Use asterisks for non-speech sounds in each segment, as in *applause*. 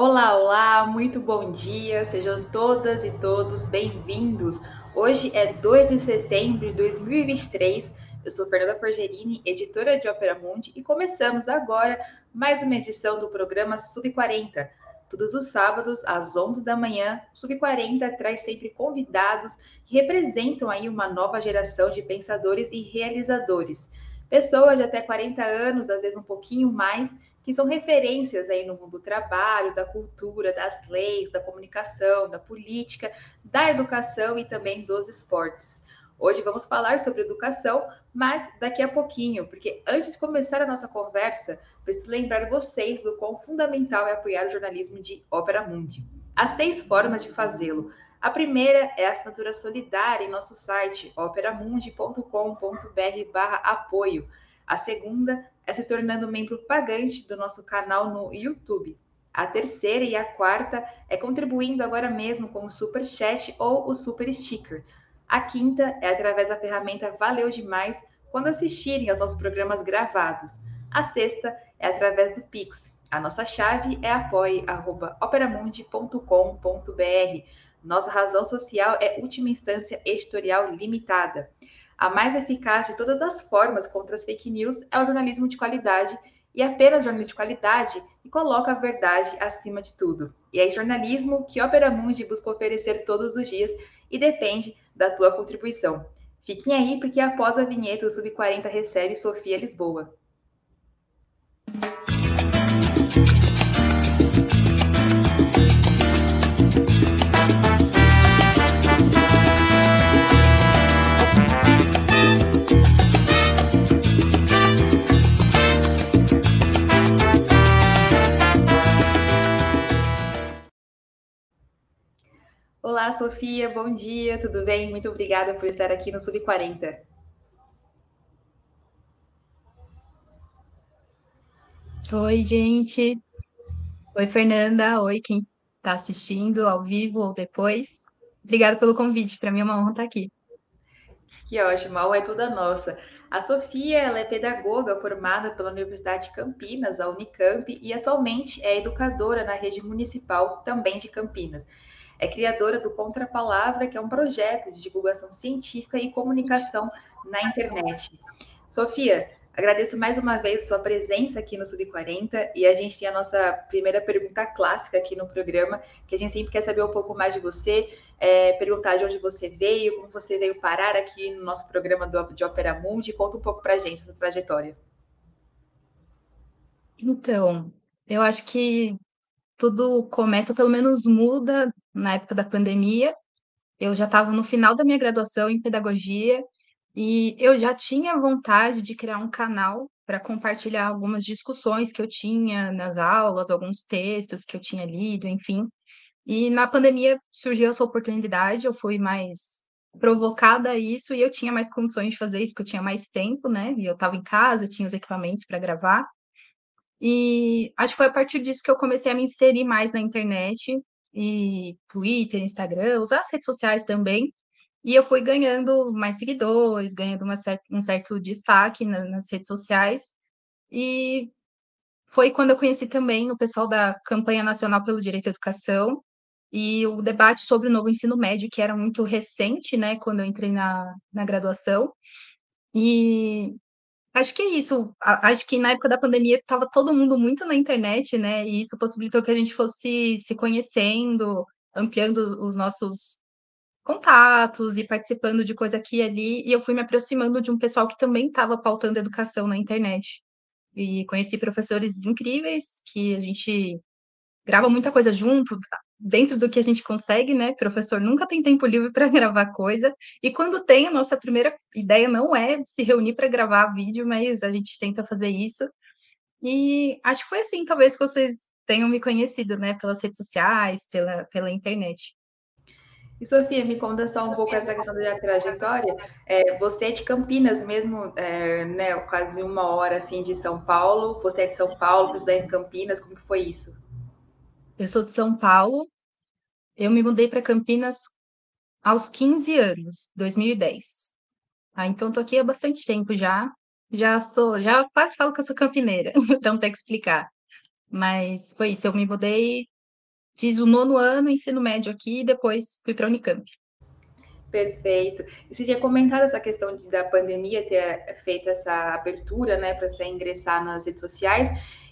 Olá, olá, muito bom dia, sejam todas e todos bem-vindos. Hoje é 2 de setembro de 2023. Eu sou Fernanda Forgerini, editora de Opera Mundi, e começamos agora mais uma edição do programa Sub 40. Todos os sábados, às 11 da manhã, Sub 40 traz sempre convidados que representam aí uma nova geração de pensadores e realizadores. Pessoas de até 40 anos, às vezes um pouquinho mais, que são referências aí no mundo do trabalho, da cultura, das leis, da comunicação, da política, da educação e também dos esportes. Hoje vamos falar sobre educação, mas daqui a pouquinho, porque antes de começar a nossa conversa, preciso lembrar vocês do quão fundamental é apoiar o jornalismo de Ópera Mundi. Há seis formas de fazê-lo. A primeira é a assinatura solidária em nosso site operamundi.com.br/apoio. A segunda é se tornando membro pagante do nosso canal no YouTube. A terceira e a quarta é contribuindo agora mesmo com o Super Chat ou o Super Sticker. A quinta é através da ferramenta Valeu Demais quando assistirem aos nossos programas gravados. A sexta é através do Pix. A nossa chave é apoie.operamundi.com.br. Nossa razão social é última instância editorial limitada. A mais eficaz de todas as formas contra as fake news é o jornalismo de qualidade e apenas jornalismo de qualidade e coloca a verdade acima de tudo. E é jornalismo que Opera Mundi busca oferecer todos os dias e depende da tua contribuição. Fiquem aí porque após a vinheta o Sub 40 recebe Sofia Lisboa. Olá, Sofia, bom dia, tudo bem? Muito obrigada por estar aqui no Sub 40. Oi, gente. Oi, Fernanda. Oi, quem está assistindo ao vivo ou depois. Obrigada pelo convite. Para mim é uma honra estar aqui. Que ótimo, a honra é toda nossa. A Sofia ela é pedagoga formada pela Universidade de Campinas, a Unicamp, e atualmente é educadora na rede municipal também de Campinas. É criadora do Contrapalavra, que é um projeto de divulgação científica e comunicação na internet. Sofia, agradeço mais uma vez sua presença aqui no Sub40 e a gente tem a nossa primeira pergunta clássica aqui no programa, que a gente sempre quer saber um pouco mais de você, é, perguntar de onde você veio, como você veio parar aqui no nosso programa do, de Opera Mundi. Conta um pouco para a gente essa trajetória. Então, eu acho que tudo começa, ou pelo menos muda, na época da pandemia. Eu já estava no final da minha graduação em pedagogia e eu já tinha vontade de criar um canal para compartilhar algumas discussões que eu tinha nas aulas, alguns textos que eu tinha lido, enfim. E na pandemia surgiu essa oportunidade, eu fui mais provocada a isso e eu tinha mais condições de fazer isso, porque eu tinha mais tempo, né? E eu estava em casa, tinha os equipamentos para gravar. E acho que foi a partir disso que eu comecei a me inserir mais na internet, e Twitter, Instagram, usar as redes sociais também. E eu fui ganhando mais seguidores, ganhando cer um certo destaque na, nas redes sociais. E foi quando eu conheci também o pessoal da Campanha Nacional pelo Direito à Educação e o debate sobre o novo ensino médio, que era muito recente, né, quando eu entrei na, na graduação. E Acho que é isso. Acho que na época da pandemia estava todo mundo muito na internet, né? E isso possibilitou que a gente fosse se conhecendo, ampliando os nossos contatos e participando de coisa aqui e ali. E eu fui me aproximando de um pessoal que também estava pautando educação na internet. E conheci professores incríveis que a gente grava muita coisa junto, dentro do que a gente consegue, né? Professor nunca tem tempo livre para *laughs* gravar coisa, e quando tem, a nossa primeira ideia não é se reunir para gravar vídeo, mas a gente tenta fazer isso. E acho que foi assim, talvez, que vocês tenham me conhecido, né? Pelas redes sociais, pela, pela internet. E Sofia, me conta só um pouco essa questão da trajetória. É, você é de Campinas mesmo, é, né? Quase uma hora assim de São Paulo. Você é de São Paulo, você está em Campinas. Como que foi isso? Eu sou de São Paulo. Eu me mudei para Campinas aos 15 anos, 2010. Ah, então tô aqui há bastante tempo já. Já sou, já quase falo que eu sou campineira, *laughs* então tem que explicar. Mas foi isso, eu me mudei fiz o nono ano, ensino médio aqui, e depois fui para a Unicamp. Perfeito. Você tinha comentado essa questão de, da pandemia ter feito essa abertura, né, para você ingressar nas redes sociais.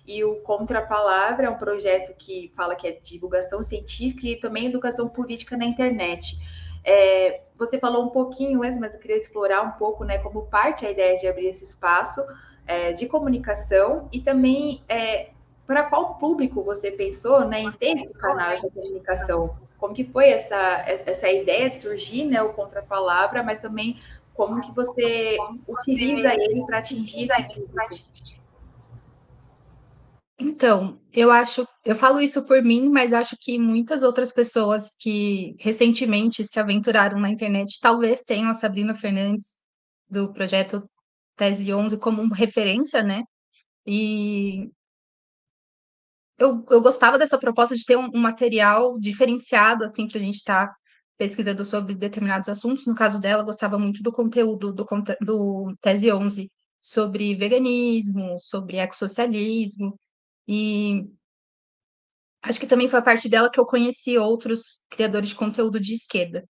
E o Contra a Palavra é um projeto que fala que é divulgação científica e também educação política na internet. É, você falou um pouquinho mas eu queria explorar um pouco, né, como parte a ideia de abrir esse espaço é, de comunicação e também é, para qual público você pensou, né, em ter esses canais de comunicação? Como que foi essa, essa ideia de surgir, né, o Contra a Palavra, mas também como que você utiliza ele para atingir esse público? Então, eu acho, eu falo isso por mim, mas acho que muitas outras pessoas que recentemente se aventuraram na internet talvez tenham a Sabrina Fernandes do projeto Tese 11 como referência, né? E eu, eu gostava dessa proposta de ter um, um material diferenciado, assim, para a gente estar tá pesquisando sobre determinados assuntos. No caso dela, gostava muito do conteúdo do, do Tese 11 sobre veganismo, sobre ecossocialismo, e acho que também foi a parte dela que eu conheci outros criadores de conteúdo de esquerda.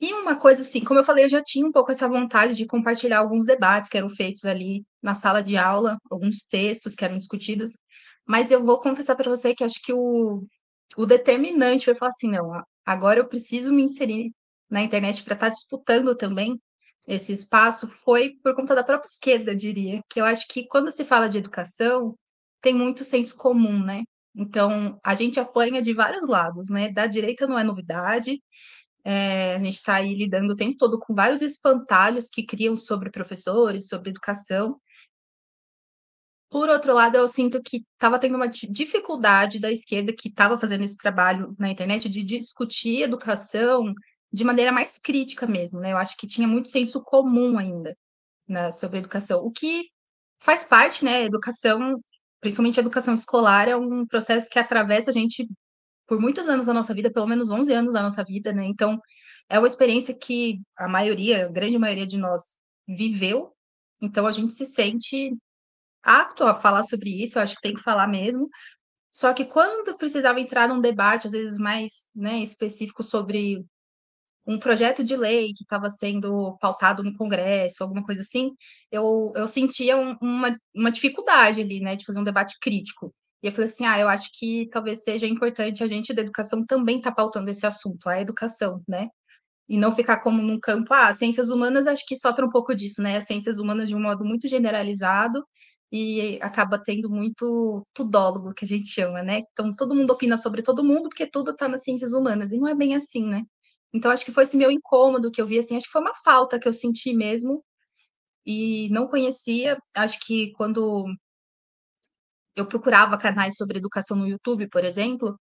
E uma coisa assim, como eu falei, eu já tinha um pouco essa vontade de compartilhar alguns debates que eram feitos ali na sala de aula, alguns textos que eram discutidos, mas eu vou confessar para você que acho que o, o determinante foi falar assim, não, agora eu preciso me inserir na internet para estar tá disputando também esse espaço, foi por conta da própria esquerda, eu diria, que eu acho que quando se fala de educação, tem muito senso comum, né? Então, a gente apanha de vários lados, né? Da direita não é novidade, é, a gente está aí lidando o tempo todo com vários espantalhos que criam sobre professores, sobre educação. Por outro lado, eu sinto que estava tendo uma dificuldade da esquerda que estava fazendo esse trabalho na internet de discutir educação de maneira mais crítica mesmo, né? Eu acho que tinha muito senso comum ainda né, sobre educação, o que faz parte, né? Educação principalmente a educação escolar, é um processo que atravessa a gente por muitos anos da nossa vida, pelo menos 11 anos da nossa vida, né? Então, é uma experiência que a maioria, a grande maioria de nós viveu, então a gente se sente apto a falar sobre isso, eu acho que tem que falar mesmo. Só que quando precisava entrar num debate, às vezes mais né, específico sobre um projeto de lei que estava sendo pautado no Congresso, alguma coisa assim, eu, eu sentia um, uma, uma dificuldade ali, né, de fazer um debate crítico. E eu falei assim, ah, eu acho que talvez seja importante a gente da educação também estar tá pautando esse assunto, a educação, né? E não ficar como num campo, ah, ciências humanas acho que sofre um pouco disso, né? As ciências humanas de um modo muito generalizado e acaba tendo muito tudólogo, que a gente chama, né? Então todo mundo opina sobre todo mundo porque tudo está nas ciências humanas, e não é bem assim, né? Então, acho que foi esse meu incômodo que eu vi, assim, acho que foi uma falta que eu senti mesmo, e não conhecia. Acho que quando eu procurava canais sobre educação no YouTube, por exemplo,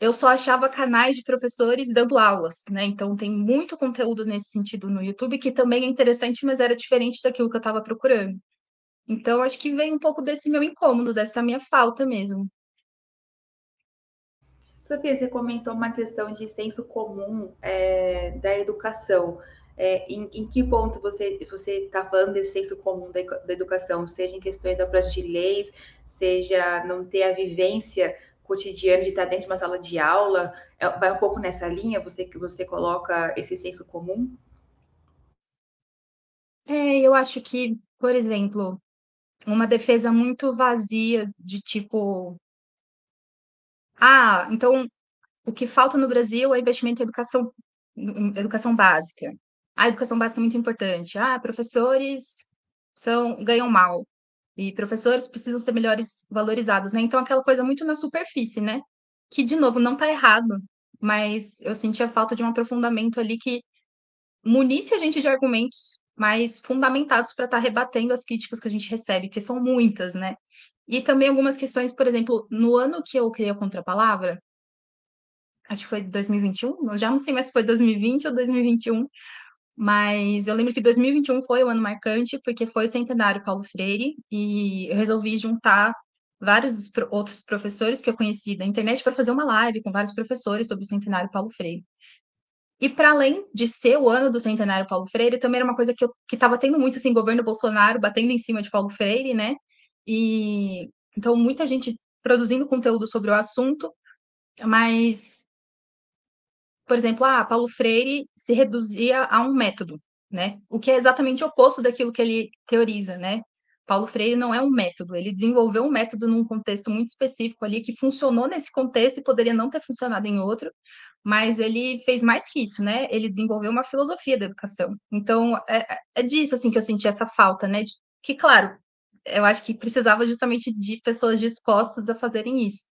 eu só achava canais de professores dando aulas, né? Então tem muito conteúdo nesse sentido no YouTube que também é interessante, mas era diferente daquilo que eu estava procurando. Então acho que vem um pouco desse meu incômodo, dessa minha falta mesmo. Sofia, você comentou uma questão de senso comum é, da educação. É, em, em, que ponto você está falando desse senso comum da, da, educação, seja em questões da prática de leis, seja não ter a vivência cotidiana de estar dentro de uma sala de aula, é, vai um pouco nessa linha, você que você coloca esse senso comum? É, eu acho que, por exemplo, uma defesa muito vazia de tipo ah, então o que falta no Brasil é investimento em educação, educação básica. A educação básica é muito importante. Ah, professores são ganham mal e professores precisam ser melhores valorizados, né? Então aquela coisa muito na superfície, né? Que de novo não está errado, mas eu senti a falta de um aprofundamento ali que munisse a gente de argumentos mais fundamentados para estar tá rebatendo as críticas que a gente recebe, que são muitas, né? E também algumas questões, por exemplo, no ano que eu criei a Contrapalavra, acho que foi 2021, eu já não sei mais se foi 2020 ou 2021, mas eu lembro que 2021 foi o ano marcante, porque foi o centenário Paulo Freire, e eu resolvi juntar vários outros professores que eu conheci da internet para fazer uma live com vários professores sobre o centenário Paulo Freire. E para além de ser o ano do centenário Paulo Freire, também era uma coisa que estava tendo muito assim, governo Bolsonaro batendo em cima de Paulo Freire, né? E então muita gente produzindo conteúdo sobre o assunto, mas, por exemplo, ah, Paulo Freire se reduzia a um método, né? O que é exatamente oposto daquilo que ele teoriza, né? Paulo Freire não é um método, ele desenvolveu um método num contexto muito específico ali que funcionou nesse contexto e poderia não ter funcionado em outro, mas ele fez mais que isso, né? Ele desenvolveu uma filosofia da educação. Então, é, é disso assim que eu senti essa falta, né? De, que, claro, eu acho que precisava justamente de pessoas dispostas a fazerem isso.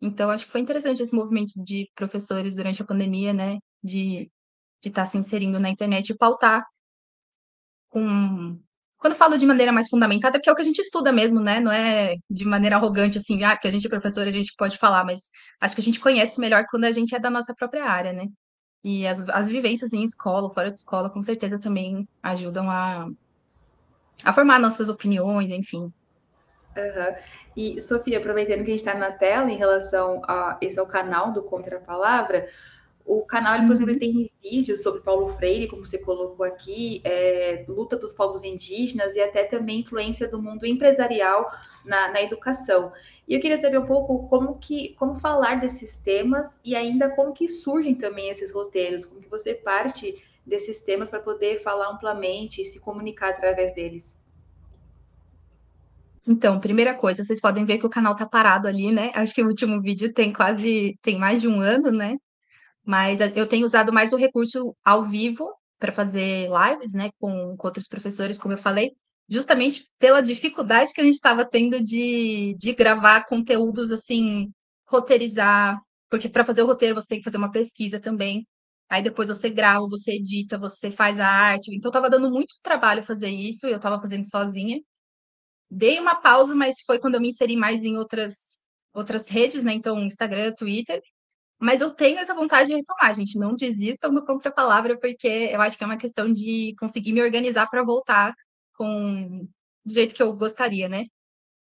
Então, acho que foi interessante esse movimento de professores durante a pandemia, né? De de estar tá se inserindo na internet e pautar com quando falo de maneira mais fundamentada, porque é o que a gente estuda mesmo, né? Não é de maneira arrogante, assim, ah, porque a gente é professor, a gente pode falar, mas acho que a gente conhece melhor quando a gente é da nossa própria área, né? E as, as vivências em escola, fora de escola, com certeza também ajudam a, a formar nossas opiniões, enfim. Uhum. E, Sofia, aproveitando que a gente está na tela em relação a esse é o canal do Contra a Palavra, o canal, ele, por exemplo, uhum. tem vídeos sobre Paulo Freire, como você colocou aqui, é, luta dos povos indígenas e até também influência do mundo empresarial na, na, educação. E eu queria saber um pouco como que, como falar desses temas e ainda como que surgem também esses roteiros, como que você parte desses temas para poder falar amplamente e se comunicar através deles. Então, primeira coisa, vocês podem ver que o canal tá parado ali, né? *laughs* Acho que o último vídeo tem quase, tem mais de um ano, né? Mas eu tenho usado mais o recurso ao vivo para fazer lives, né, com, com, outros professores, como eu falei, justamente pela dificuldade que a gente estava tendo de, de gravar conteúdos assim, roteirizar, porque para fazer o roteiro você tem que fazer uma pesquisa também. Aí depois você grava, você edita, você faz a arte. Então estava dando muito trabalho fazer isso, eu estava fazendo sozinha. Dei uma pausa, mas foi quando eu me inseri mais em outras outras redes, né? Então, Instagram, Twitter. Mas eu tenho essa vontade de retomar, gente. Não desistam do contra-palavra, porque eu acho que é uma questão de conseguir me organizar para voltar com do jeito que eu gostaria, né?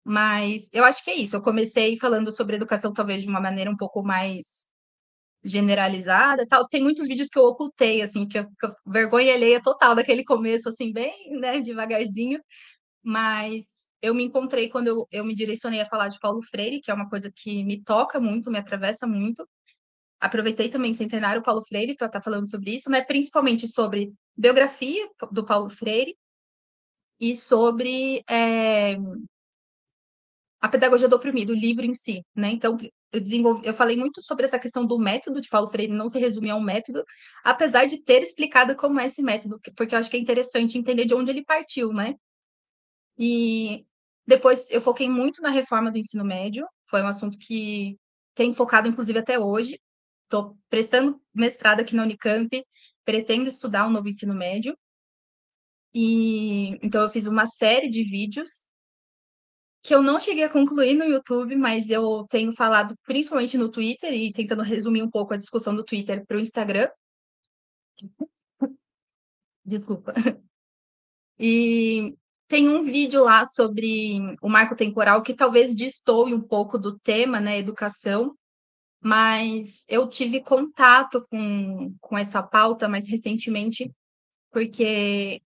Mas eu acho que é isso. Eu comecei falando sobre educação, talvez de uma maneira um pouco mais generalizada, tal. Tem muitos vídeos que eu ocultei, assim, que eu, que vergonha alheia total daquele começo, assim, bem, né, devagarzinho. Mas eu me encontrei quando eu, eu me direcionei a falar de Paulo Freire, que é uma coisa que me toca muito, me atravessa muito aproveitei também o centenário Paulo Freire para estar tá falando sobre isso, né? principalmente sobre biografia do Paulo Freire e sobre é, a pedagogia do oprimido, o livro em si, né? Então, eu desenvolvi, eu falei muito sobre essa questão do método de Paulo Freire, não se resumir a um método, apesar de ter explicado como é esse método, porque eu acho que é interessante entender de onde ele partiu, né? E depois eu foquei muito na reforma do ensino médio, foi um assunto que tem focado, inclusive, até hoje, Estou prestando mestrado aqui na Unicamp, pretendo estudar o um novo ensino médio. E então eu fiz uma série de vídeos que eu não cheguei a concluir no YouTube, mas eu tenho falado principalmente no Twitter e tentando resumir um pouco a discussão do Twitter para o Instagram. Desculpa. E tem um vídeo lá sobre o marco temporal que talvez destoe um pouco do tema, né, educação, mas eu tive contato com, com essa pauta mais recentemente, porque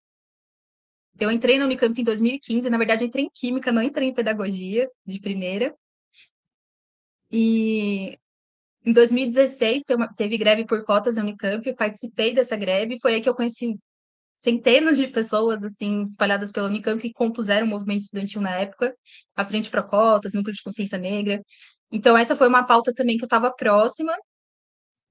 eu entrei na Unicamp em 2015, na verdade entrei em Química, não entrei em Pedagogia de primeira. E em 2016 teve greve por cotas na Unicamp, eu participei dessa greve, foi aí que eu conheci centenas de pessoas assim espalhadas pela Unicamp que compuseram o movimento estudantil na época, a Frente para Cotas, Núcleo de Consciência Negra, então, essa foi uma pauta também que eu estava próxima.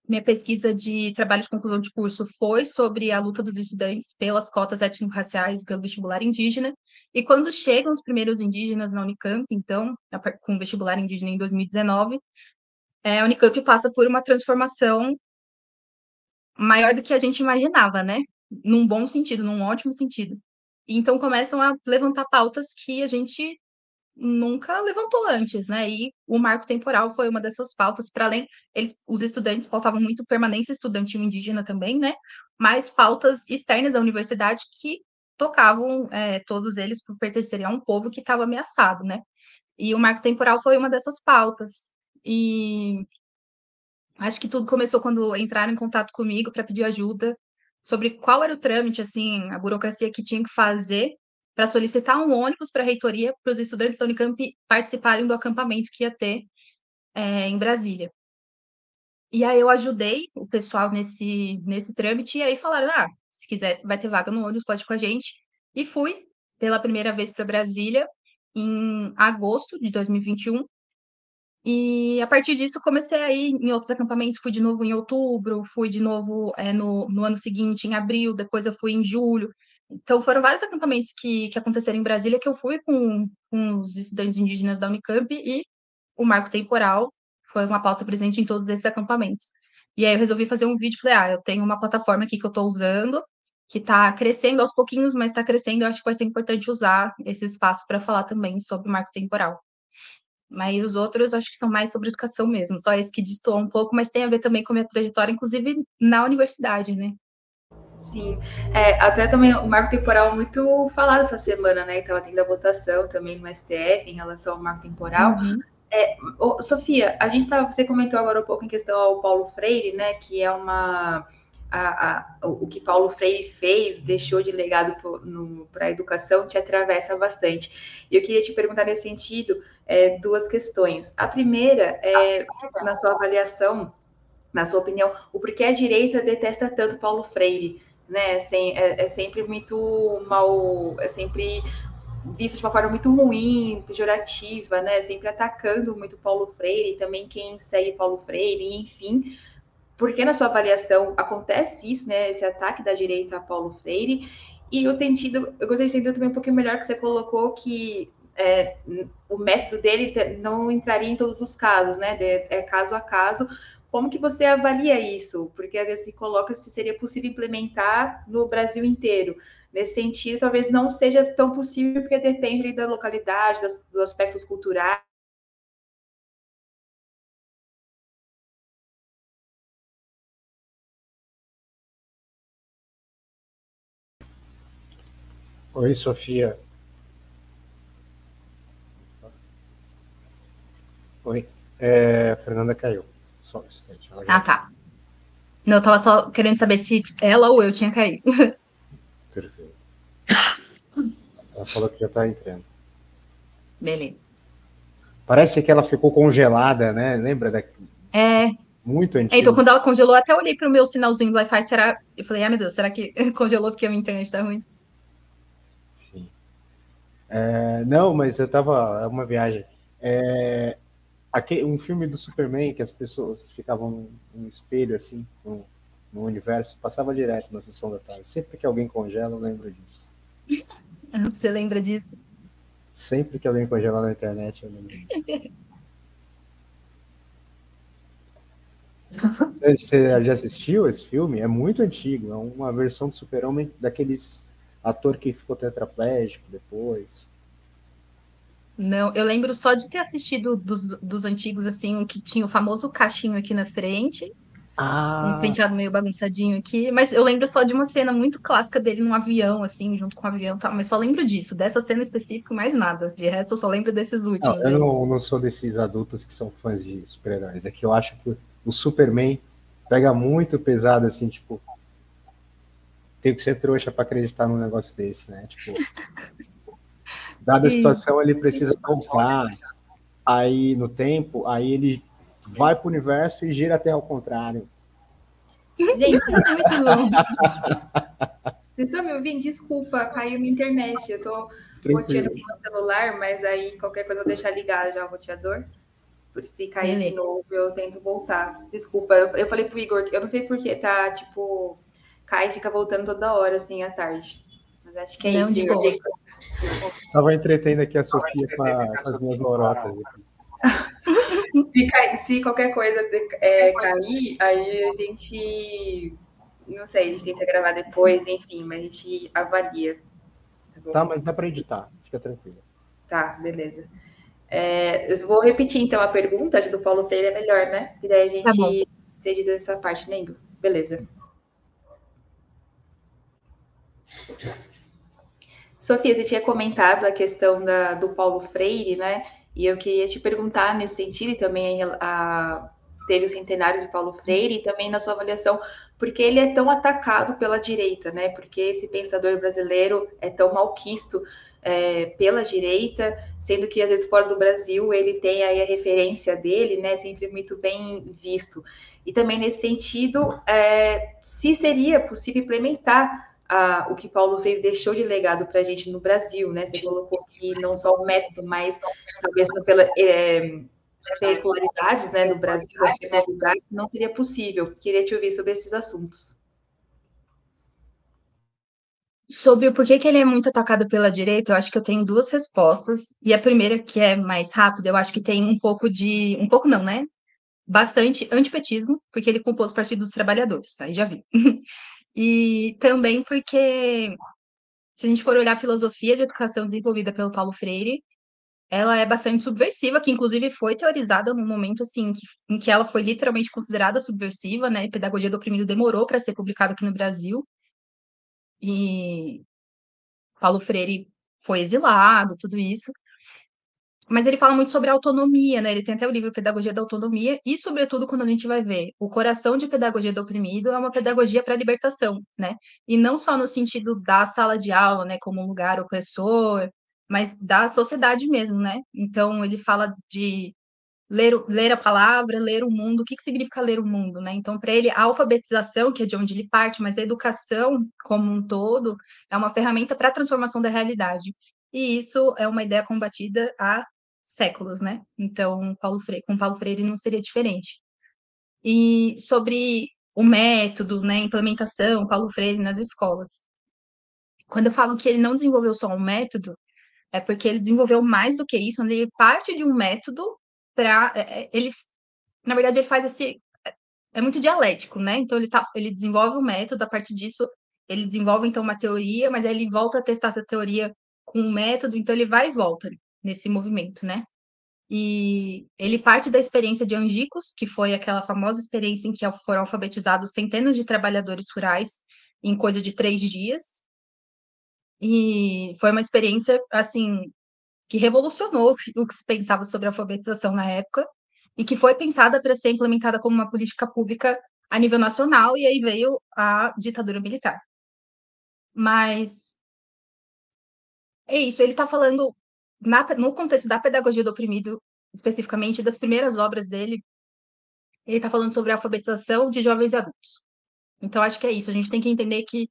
Minha pesquisa de trabalho de conclusão de curso foi sobre a luta dos estudantes pelas cotas étnico-raciais pelo vestibular indígena. E quando chegam os primeiros indígenas na Unicamp, então, com o vestibular indígena em 2019, é, a Unicamp passa por uma transformação maior do que a gente imaginava, né? Num bom sentido, num ótimo sentido. Então começam a levantar pautas que a gente nunca levantou antes, né? E o marco temporal foi uma dessas pautas, para além, eles, os estudantes pautavam muito permanência estudantil indígena também, né? Mas pautas externas à universidade que tocavam é, todos eles por pertencerem a um povo que estava ameaçado, né? E o marco temporal foi uma dessas pautas. E acho que tudo começou quando entraram em contato comigo para pedir ajuda sobre qual era o trâmite, assim, a burocracia que tinha que fazer para solicitar um ônibus para a reitoria para os estudantes da Unicamp participarem do acampamento que ia ter é, em Brasília. E aí eu ajudei o pessoal nesse, nesse trâmite, e aí falaram: ah, se quiser, vai ter vaga no ônibus, pode ir com a gente. E fui pela primeira vez para Brasília em agosto de 2021. E a partir disso comecei a ir em outros acampamentos, fui de novo em outubro, fui de novo é, no, no ano seguinte, em abril, depois eu fui em julho. Então foram vários acampamentos que, que aconteceram em Brasília que eu fui com, com os estudantes indígenas da Unicamp e o marco temporal foi uma pauta presente em todos esses acampamentos. E aí eu resolvi fazer um vídeo, falei, ah, eu tenho uma plataforma aqui que eu estou usando, que está crescendo aos pouquinhos, mas está crescendo, eu acho que vai ser importante usar esse espaço para falar também sobre o marco temporal. Mas os outros acho que são mais sobre educação mesmo, só esse que destoa um pouco, mas tem a ver também com a minha trajetória, inclusive na universidade, né? Sim, é, até também o marco temporal muito falado essa semana, né? Estava tendo a votação também no STF em relação ao marco temporal. Uhum. É, Sofia, a gente tava, você comentou agora um pouco em questão ao Paulo Freire, né? Que é uma a, a, o que Paulo Freire fez, deixou de legado para a educação, te atravessa bastante. E eu queria te perguntar nesse sentido é, duas questões. A primeira é, na sua avaliação, na sua opinião, o porquê a direita detesta tanto Paulo Freire, né? É, é sempre muito mal, é sempre visto de uma forma muito ruim, pejorativa, né? Sempre atacando muito Paulo Freire e também quem segue Paulo Freire, enfim. Por que na sua avaliação acontece isso, né? Esse ataque da direita a Paulo Freire? E o sentido, eu gostaria de entender também um pouquinho melhor que você colocou que é, o método dele não entraria em todos os casos, né? É caso a caso. Como que você avalia isso? Porque às vezes se coloca se seria possível implementar no Brasil inteiro. Nesse sentido, talvez não seja tão possível, porque depende da localidade, das, dos aspectos culturais. Oi, Sofia. Oi. É, Fernanda caiu. Só um instante. Ah, tá. Não, eu tava só querendo saber se ela ou eu tinha caído. *laughs* Perfeito. Ela falou que já está entrando. Beleza. Parece que ela ficou congelada, né? Lembra da. É. Muito antiga. É, então, quando ela congelou, até olhei para o meu sinalzinho do Wi-Fi. Será. Eu falei, ah, meu Deus, será que *laughs* congelou porque a minha internet está ruim? Sim. É, não, mas eu tava. É uma viagem. É, um filme do Superman que as pessoas ficavam num espelho assim, no, no universo, passava direto na sessão da tarde. Sempre que alguém congela, eu lembro disso. *laughs* Você lembra disso? Sempre que alguém congela na internet, eu lembro. *laughs* Você já assistiu esse filme? É muito antigo, é uma versão do Super-Homem daqueles ator que ficou tetraplégico depois. Não, eu lembro só de ter assistido dos, dos antigos, assim, que tinha o famoso cachinho aqui na frente, ah. Um penteado meio bagunçadinho aqui. Mas eu lembro só de uma cena muito clássica dele num avião, assim, junto com o avião e tal. Mas só lembro disso, dessa cena específica, mais nada. De resto, eu só lembro desses últimos. Não, eu não, não, sou desses adultos que são fãs de super-heróis. É que eu acho que o Superman pega muito pesado, assim, tipo. Tenho que ser trouxa para acreditar num negócio desse, né? Tipo. *laughs* dada a situação, ele precisa voltar aí no tempo, aí ele vai para o universo e gira até ao contrário. Gente, isso é muito bom. *laughs* Vocês estão me ouvindo? Desculpa, caiu minha internet. Eu estou roteando com o celular, mas aí qualquer coisa eu vou deixar ligado já o roteador. Por se cair de novo, eu tento voltar. Desculpa, eu, eu falei pro Igor, eu não sei porque tá, tipo, cai e fica voltando toda hora, assim, à tarde. Mas acho que é não, isso, Igor. Tava entretendo aqui a Sofia com, a, com as minhas lorotas. se, cai, se qualquer coisa é, cair, aí a gente. Não sei, a gente tenta gravar depois, enfim, mas a gente avalia. Tá, tá mas dá para editar, fica tranquilo. Tá, beleza. É, eu vou repetir então a pergunta, a do Paulo Freire é melhor, né? E daí a gente tá se edita essa parte, né, Beleza. Sofia, você tinha comentado a questão da, do Paulo Freire, né? E eu queria te perguntar nesse sentido, e também a, a, teve o centenário de Paulo Freire, e também na sua avaliação, porque ele é tão atacado pela direita, né? Porque esse pensador brasileiro é tão malquisto é, pela direita, sendo que às vezes fora do Brasil ele tem aí a referência dele, né, sempre muito bem visto. E também nesse sentido, é, se seria possível implementar a, o que Paulo Freire deixou de legado para a gente no Brasil, né? Você colocou que não só o método, mas talvez pela é, peculiaridades né, do Brasil, não seria possível. Queria te ouvir sobre esses assuntos. Sobre o porquê que ele é muito atacado pela direita, eu acho que eu tenho duas respostas. E a primeira, que é mais rápida, eu acho que tem um pouco de. Um pouco não, né? Bastante antipetismo, porque ele compôs o Partido dos Trabalhadores, aí já vi. *laughs* e também porque, se a gente for olhar a filosofia de educação desenvolvida pelo Paulo Freire, ela é bastante subversiva, que inclusive foi teorizada num momento assim que, em que ela foi literalmente considerada subversiva, né? Pedagogia do Oprimido demorou para ser publicado aqui no Brasil. E Paulo Freire foi exilado, tudo isso. Mas ele fala muito sobre autonomia, né? Ele tem até o livro Pedagogia da Autonomia, e, sobretudo, quando a gente vai ver o coração de pedagogia do oprimido, é uma pedagogia para a libertação, né? E não só no sentido da sala de aula, né, como um lugar opressor, mas da sociedade mesmo, né? Então ele fala de ler, ler a palavra, ler o mundo. O que, que significa ler o mundo, né? Então, para ele, a alfabetização, que é de onde ele parte, mas a educação como um todo, é uma ferramenta para a transformação da realidade. E isso é uma ideia combatida há séculos, né? Então, Paulo Freire, com Paulo Freire não seria diferente. E sobre o método, né, implementação, Paulo Freire nas escolas. Quando eu falo que ele não desenvolveu só um método, é porque ele desenvolveu mais do que isso, ele parte de um método para é, é, ele na verdade ele faz esse é muito dialético, né? Então ele tá, ele desenvolve um método, a partir disso ele desenvolve então uma teoria, mas aí ele volta a testar essa teoria com um método, então ele vai e volta nesse movimento, né? E ele parte da experiência de Angicos, que foi aquela famosa experiência em que foram alfabetizados centenas de trabalhadores rurais em coisa de três dias, e foi uma experiência, assim, que revolucionou o que se pensava sobre alfabetização na época e que foi pensada para ser implementada como uma política pública a nível nacional, e aí veio a ditadura militar. Mas é isso, ele está falando na, no contexto da pedagogia do oprimido, especificamente das primeiras obras dele, ele está falando sobre a alfabetização de jovens e adultos. Então, acho que é isso. A gente tem que entender que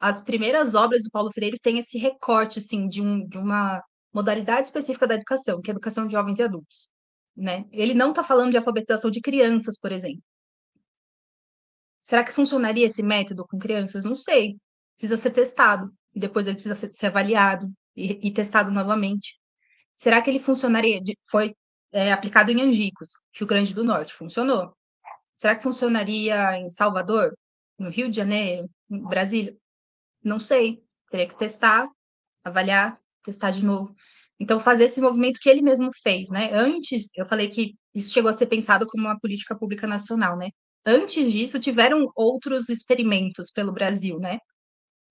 as primeiras obras do Paulo Freire têm esse recorte, assim, de, um, de uma modalidade específica da educação, que é a educação de jovens e adultos, né? Ele não está falando de alfabetização de crianças, por exemplo. Será que funcionaria esse método com crianças? Não sei. Precisa ser testado, depois ele precisa ser avaliado e, e testado novamente. Será que ele funcionaria? De, foi é, aplicado em Angicos, Rio Grande do Norte, funcionou. Será que funcionaria em Salvador, no Rio de Janeiro, em Brasília? Não sei, teria que testar, avaliar, testar de novo. Então, fazer esse movimento que ele mesmo fez, né? Antes, eu falei que isso chegou a ser pensado como uma política pública nacional, né? Antes disso, tiveram outros experimentos pelo Brasil, né?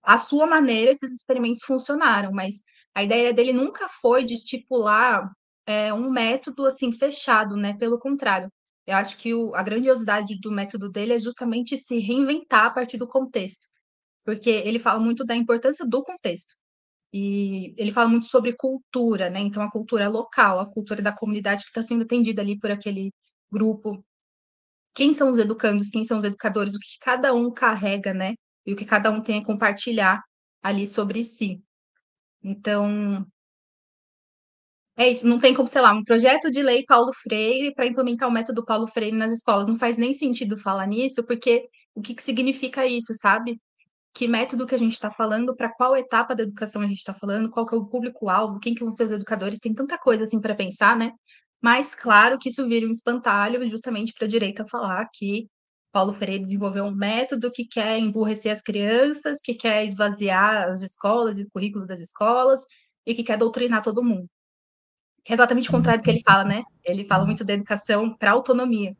À sua maneira, esses experimentos funcionaram, mas a ideia dele nunca foi de estipular é, um método assim fechado, né? Pelo contrário, eu acho que o, a grandiosidade do método dele é justamente se reinventar a partir do contexto porque ele fala muito da importância do contexto. E ele fala muito sobre cultura, né? Então, a cultura local, a cultura da comunidade que está sendo atendida ali por aquele grupo. Quem são os educandos, quem são os educadores, o que cada um carrega, né? E o que cada um tem a compartilhar ali sobre si. Então, é isso, não tem como, sei lá, um projeto de lei Paulo Freire para implementar o método Paulo Freire nas escolas. Não faz nem sentido falar nisso, porque o que, que significa isso, sabe? que método que a gente está falando, para qual etapa da educação a gente está falando, qual que é o público-alvo, quem que vão ser os educadores, tem tanta coisa assim para pensar, né? Mas claro que isso vira um espantalho justamente para a direita falar que Paulo Freire desenvolveu um método que quer emburrecer as crianças, que quer esvaziar as escolas e o currículo das escolas e que quer doutrinar todo mundo. Que é exatamente o contrário do que ele fala, né? Ele fala muito da educação para autonomia,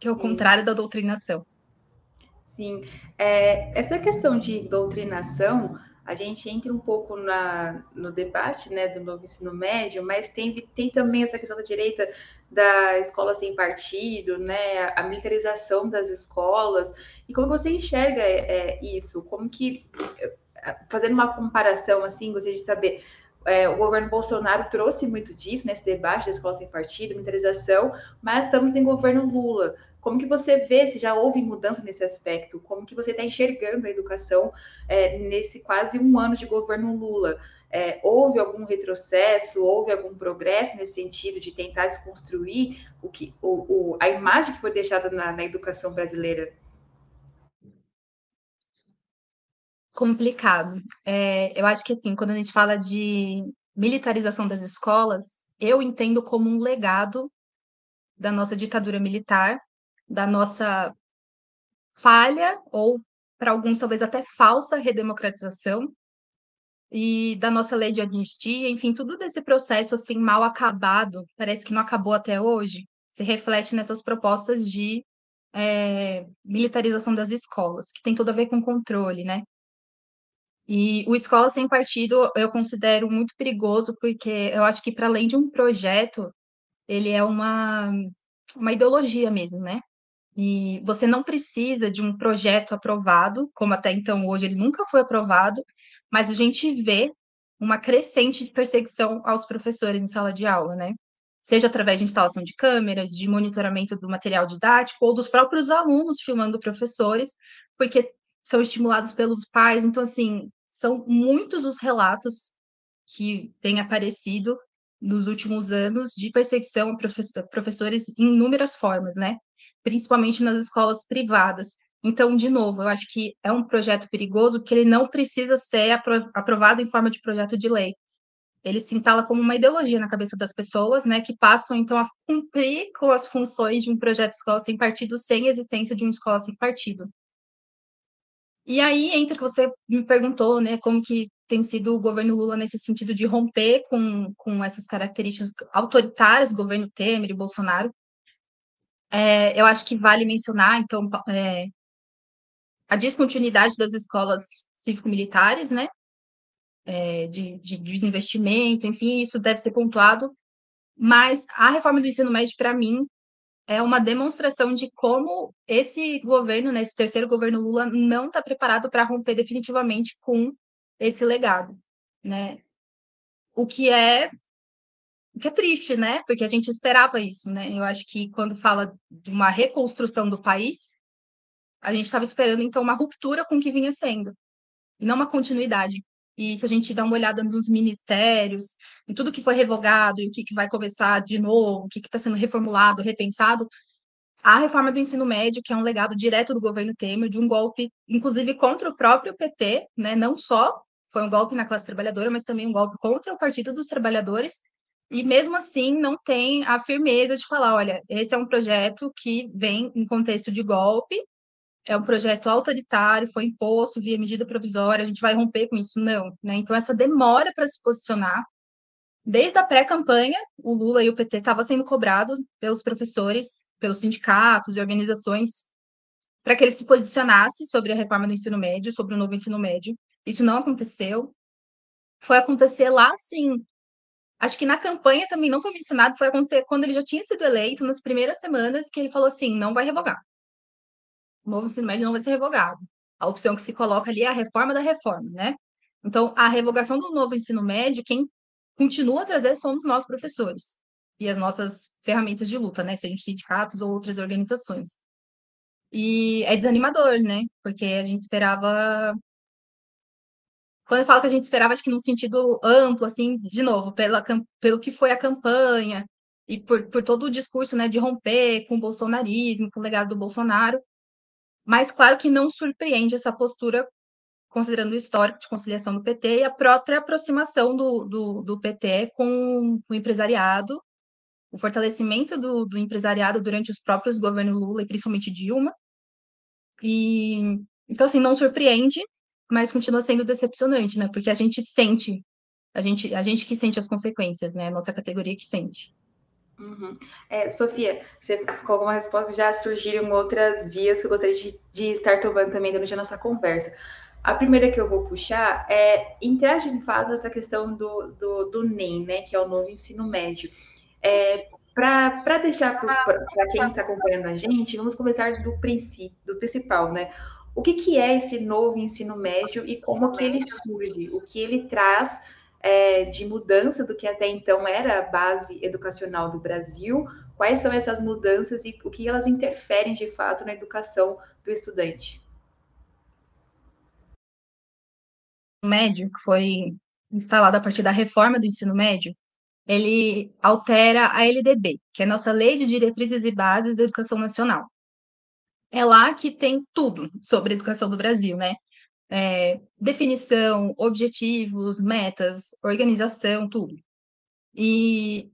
que é o contrário da doutrinação. Sim, é, essa questão de doutrinação, a gente entra um pouco na, no debate né, do novo ensino médio, mas tem, tem também essa questão da direita da escola sem partido, né, a militarização das escolas, e como você enxerga é, isso? Como que, fazendo uma comparação assim, gostaria de saber, é, o governo Bolsonaro trouxe muito disso nesse debate da escola sem partido, militarização, mas estamos em governo Lula. Como que você vê se já houve mudança nesse aspecto? Como que você está enxergando a educação é, nesse quase um ano de governo Lula? É, houve algum retrocesso, houve algum progresso nesse sentido de tentar desconstruir o que, o, o a imagem que foi deixada na, na educação brasileira? Complicado. É, eu acho que assim, quando a gente fala de militarização das escolas, eu entendo como um legado da nossa ditadura militar, da nossa falha, ou para alguns talvez até falsa redemocratização, e da nossa lei de anistia, enfim, tudo desse processo assim mal acabado, parece que não acabou até hoje, se reflete nessas propostas de é, militarização das escolas, que tem tudo a ver com controle, né? E o Escola Sem Partido eu considero muito perigoso, porque eu acho que, para além de um projeto, ele é uma, uma ideologia mesmo, né? E você não precisa de um projeto aprovado, como até então hoje ele nunca foi aprovado, mas a gente vê uma crescente de perseguição aos professores em sala de aula, né? Seja através de instalação de câmeras, de monitoramento do material didático, ou dos próprios alunos filmando professores, porque são estimulados pelos pais. Então, assim, são muitos os relatos que têm aparecido nos últimos anos de perseguição a professores em inúmeras formas, né? Principalmente nas escolas privadas. Então, de novo, eu acho que é um projeto perigoso que ele não precisa ser aprovado em forma de projeto de lei. Ele se instala como uma ideologia na cabeça das pessoas, né, que passam então a cumprir com as funções de um projeto de escola sem partido sem existência de uma escola sem partido. E aí entra que você me perguntou, né, como que tem sido o governo Lula nesse sentido de romper com, com essas características autoritárias governo Temer e Bolsonaro. É, eu acho que vale mencionar, então, é, a descontinuidade das escolas cívico-militares, né, é, de, de desinvestimento, enfim, isso deve ser pontuado, mas a reforma do ensino médio, para mim, é uma demonstração de como esse governo, né, esse terceiro governo Lula, não está preparado para romper definitivamente com esse legado, né? O que é o que é triste, né? Porque a gente esperava isso, né? Eu acho que quando fala de uma reconstrução do país, a gente estava esperando então uma ruptura com o que vinha sendo, e não uma continuidade. E se a gente dá uma olhada nos ministérios, em tudo que foi revogado e o que, que vai começar de novo, o que está sendo reformulado, repensado, a reforma do ensino médio, que é um legado direto do governo Temer, de um golpe, inclusive contra o próprio PT, né? não só foi um golpe na classe trabalhadora, mas também um golpe contra o Partido dos Trabalhadores, e mesmo assim não tem a firmeza de falar, olha, esse é um projeto que vem em contexto de golpe, é um projeto autoritário, foi imposto via medida provisória, a gente vai romper com isso? Não. Né? Então, essa demora para se posicionar, desde a pré-campanha, o Lula e o PT estavam sendo cobrados pelos professores, pelos sindicatos e organizações, para que eles se posicionassem sobre a reforma do ensino médio, sobre o novo ensino médio. Isso não aconteceu. Foi acontecer lá, sim. Acho que na campanha também não foi mencionado, foi acontecer quando ele já tinha sido eleito, nas primeiras semanas, que ele falou assim: não vai revogar o novo ensino médio não vai ser revogado. A opção que se coloca ali é a reforma da reforma, né? Então, a revogação do novo ensino médio, quem continua a trazer somos nós, professores, e as nossas ferramentas de luta, né? Sejam sindicatos ou outras organizações. E é desanimador, né? Porque a gente esperava. Quando eu falo que a gente esperava, acho que num sentido amplo, assim, de novo, pela, pelo que foi a campanha, e por, por todo o discurso né, de romper com o bolsonarismo, com o legado do Bolsonaro, mas, claro que não surpreende essa postura, considerando o histórico de conciliação do PT e a própria aproximação do, do, do PT com o empresariado, o fortalecimento do, do empresariado durante os próprios governos Lula e principalmente Dilma. E então, assim, não surpreende, mas continua sendo decepcionante, né? Porque a gente sente, a gente, a gente que sente as consequências, né? Nossa categoria que sente. Uhum. É, Sofia, você com alguma resposta já surgiram outras vias que eu gostaria de, de, estar tomando também durante a nossa conversa. A primeira que eu vou puxar é entrar em fase essa questão do, do, do, NEM, né, que é o novo ensino médio. É, Para deixar para quem está acompanhando a gente, vamos começar do princípio, do principal, né? O que, que é esse novo ensino médio e como que ele surge? O que ele traz é, de mudança do que até então era a base educacional do Brasil. Quais são essas mudanças e o que elas interferem de fato na educação do estudante? Médio, que foi instalado a partir da reforma do ensino médio, ele altera a LDB, que é a nossa Lei de Diretrizes e Bases da Educação Nacional. É lá que tem tudo sobre a educação do Brasil, né? É, definição, objetivos, metas, organização, tudo. E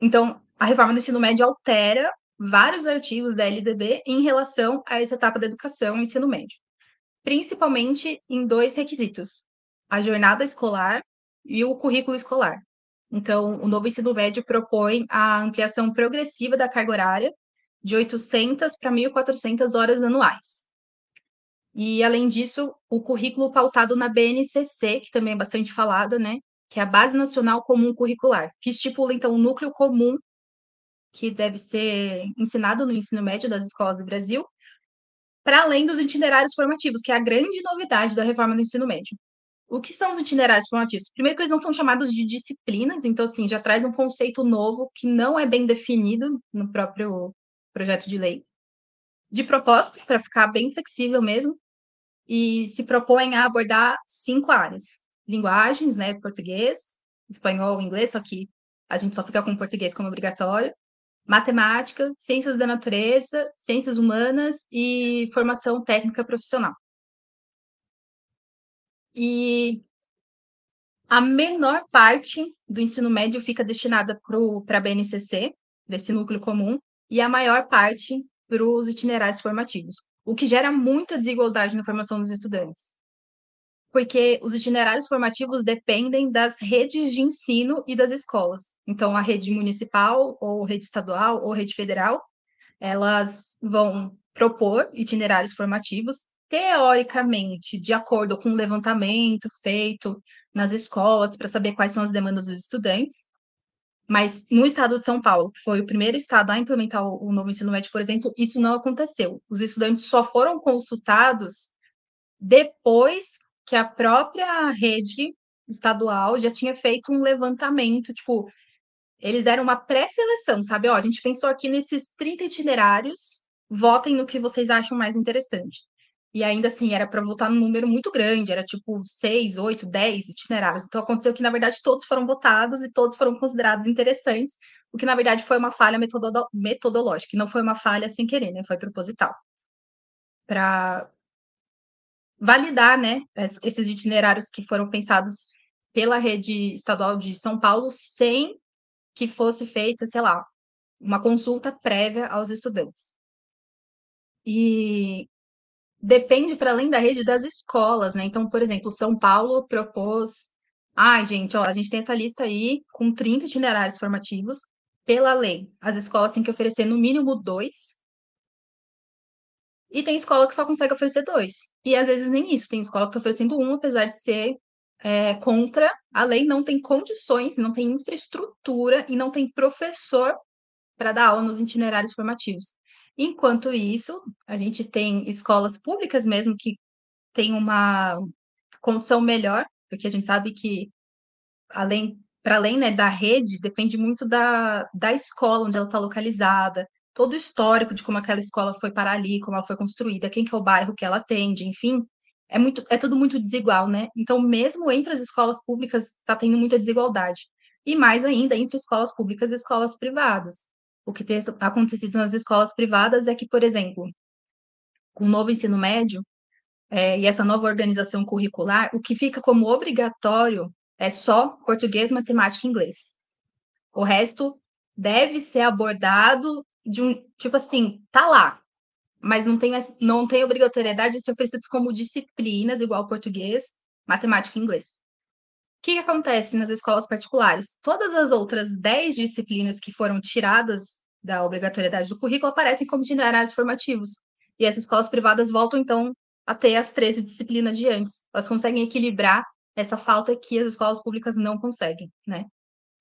então a reforma do ensino médio altera vários artigos da LDB em relação a essa etapa da educação e ensino médio, principalmente em dois requisitos: a jornada escolar e o currículo escolar. Então, o novo ensino médio propõe a ampliação progressiva da carga horária de 800 para 1.400 horas anuais. E, além disso, o currículo pautado na BNCC, que também é bastante falada, né? Que é a Base Nacional Comum Curricular, que estipula, então, o núcleo comum que deve ser ensinado no ensino médio das escolas do Brasil, para além dos itinerários formativos, que é a grande novidade da reforma do ensino médio. O que são os itinerários formativos? Primeiro que eles não são chamados de disciplinas, então, assim, já traz um conceito novo que não é bem definido no próprio projeto de lei. De propósito, para ficar bem flexível mesmo, e se propõe a abordar cinco áreas. Linguagens, né, português, espanhol, inglês, só que a gente só fica com português como obrigatório, matemática, ciências da natureza, ciências humanas e formação técnica profissional. E a menor parte do ensino médio fica destinada para a BNCC, desse núcleo comum, e a maior parte para os itinerários formativos, o que gera muita desigualdade na formação dos estudantes. Porque os itinerários formativos dependem das redes de ensino e das escolas. Então, a rede municipal, ou rede estadual, ou rede federal, elas vão propor itinerários formativos teoricamente, de acordo com o levantamento feito nas escolas para saber quais são as demandas dos estudantes. Mas no estado de São Paulo, que foi o primeiro estado a implementar o novo ensino médio, por exemplo, isso não aconteceu. Os estudantes só foram consultados depois que a própria rede estadual já tinha feito um levantamento, tipo, eles eram uma pré-seleção, sabe? Ó, a gente pensou aqui nesses 30 itinerários, votem no que vocês acham mais interessante. E ainda assim, era para votar num número muito grande, era tipo seis, oito, dez itinerários. Então aconteceu que, na verdade, todos foram votados e todos foram considerados interessantes, o que, na verdade, foi uma falha metodológica, e não foi uma falha sem querer, né? Foi proposital. Para validar, né, esses itinerários que foram pensados pela rede estadual de São Paulo sem que fosse feita, sei lá, uma consulta prévia aos estudantes. E depende para além da rede das escolas, né? Então, por exemplo, São Paulo propôs, ai, gente, ó, a gente tem essa lista aí com 30 itinerários formativos pela lei. As escolas têm que oferecer no mínimo dois. E tem escola que só consegue oferecer dois. E às vezes nem isso. Tem escola que está oferecendo um, apesar de ser é, contra a lei, não tem condições, não tem infraestrutura e não tem professor para dar aula nos itinerários formativos. Enquanto isso, a gente tem escolas públicas mesmo que têm uma condição melhor, porque a gente sabe que além para além né, da rede, depende muito da, da escola onde ela está localizada, todo o histórico de como aquela escola foi para ali, como ela foi construída, quem que é o bairro que ela atende, enfim, é muito, é tudo muito desigual, né? Então, mesmo entre as escolas públicas, está tendo muita desigualdade. E mais ainda entre escolas públicas e escolas privadas. O que tem acontecido nas escolas privadas é que, por exemplo, com o novo ensino médio é, e essa nova organização curricular, o que fica como obrigatório é só português, matemática e inglês. O resto deve ser abordado de um tipo assim, tá lá, mas não tem, não tem obrigatoriedade de ser oferecidos como disciplinas, igual português, matemática e inglês. O que, que acontece nas escolas particulares? Todas as outras 10 disciplinas que foram tiradas da obrigatoriedade do currículo aparecem como itinerários formativos. E essas escolas privadas voltam, então, a ter as 13 disciplinas de antes. Elas conseguem equilibrar essa falta que as escolas públicas não conseguem, né?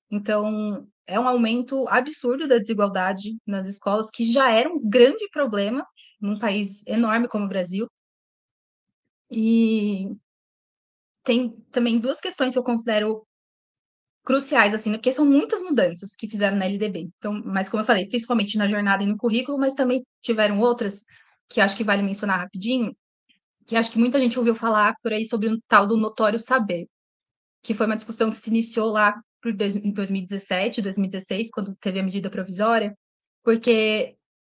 Então, é um aumento absurdo da desigualdade nas escolas, que já era um grande problema num país enorme como o Brasil. E tem também duas questões que eu considero cruciais, assim, porque são muitas mudanças que fizeram na LDB. Então, mas como eu falei, principalmente na jornada e no currículo, mas também tiveram outras que acho que vale mencionar rapidinho, que acho que muita gente ouviu falar por aí sobre um tal do notório saber, que foi uma discussão que se iniciou lá em 2017, 2016, quando teve a medida provisória, porque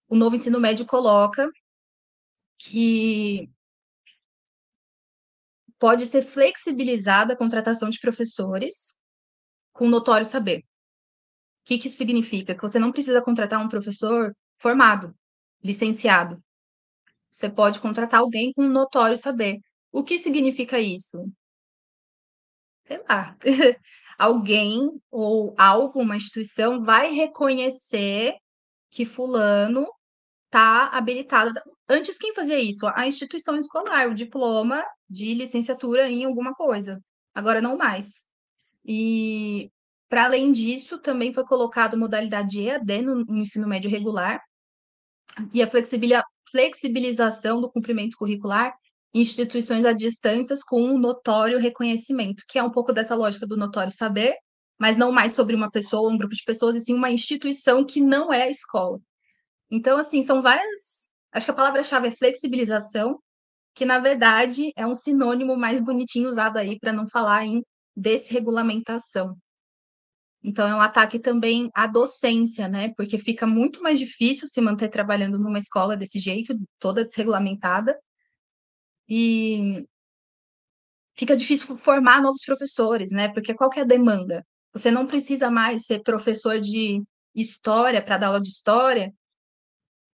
o novo ensino médio coloca que pode ser flexibilizada a contratação de professores com notório saber. O que, que isso significa? Que você não precisa contratar um professor formado, licenciado. Você pode contratar alguém com notório saber. O que significa isso? Sei lá. *laughs* alguém ou algo, uma instituição, vai reconhecer que fulano está habilitado. Antes, quem fazia isso? A instituição escolar, o diploma de licenciatura em alguma coisa. Agora, não mais. E, para além disso, também foi colocado modalidade EAD no, no ensino médio regular e a flexibilização do cumprimento curricular em instituições à distância com um notório reconhecimento, que é um pouco dessa lógica do notório saber, mas não mais sobre uma pessoa, um grupo de pessoas, e sim uma instituição que não é a escola. Então, assim, são várias. Acho que a palavra-chave é flexibilização, que na verdade é um sinônimo mais bonitinho usado aí para não falar em desregulamentação. Então, é um ataque também à docência, né? Porque fica muito mais difícil se manter trabalhando numa escola desse jeito, toda desregulamentada, e fica difícil formar novos professores, né? Porque qual é a demanda? Você não precisa mais ser professor de história para dar aula de história.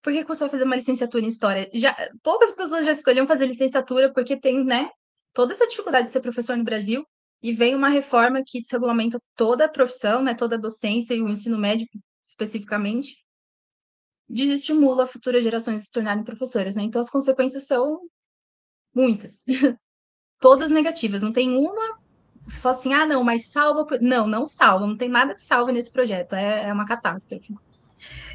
Por que, que você vai fazer uma licenciatura em história? Já, poucas pessoas já escolheram fazer licenciatura porque tem, né, toda essa dificuldade de ser professor no Brasil e vem uma reforma que desregulamenta toda a profissão, né, toda a docência e o ensino médio especificamente, desestimula futuras gerações se tornarem professores, né? Então as consequências são muitas. *laughs* Todas negativas, não tem uma. Se fala assim, ah, não, mas salva. Não, não salva, não tem nada de salva nesse projeto, é, é uma catástrofe.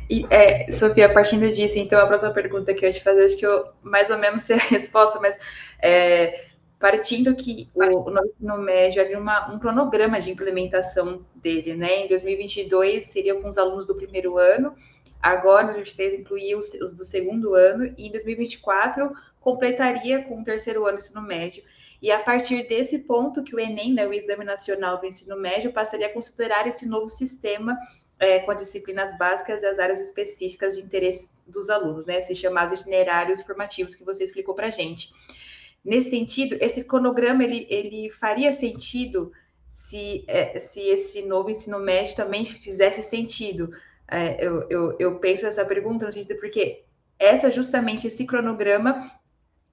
E, é, Sofia, partindo disso, então, a próxima pergunta que eu ia te fazer, acho que eu mais ou menos *laughs* sei a resposta, mas é, partindo que o, o ensino médio havia uma, um cronograma de implementação dele, né? Em 2022 seria com os alunos do primeiro ano, agora, em 2023, incluía os, os do segundo ano, e em 2024 completaria com o terceiro ano ensino médio. E a partir desse ponto que o Enem, né, o Exame Nacional do Ensino Médio, passaria a considerar esse novo sistema é, com as disciplinas básicas e as áreas específicas de interesse dos alunos, né, esses chamados itinerários formativos que você explicou para a gente. Nesse sentido, esse cronograma ele, ele faria sentido se, é, se esse novo ensino médio também fizesse sentido. É, eu, eu, eu penso essa pergunta no sentido porque essa justamente esse cronograma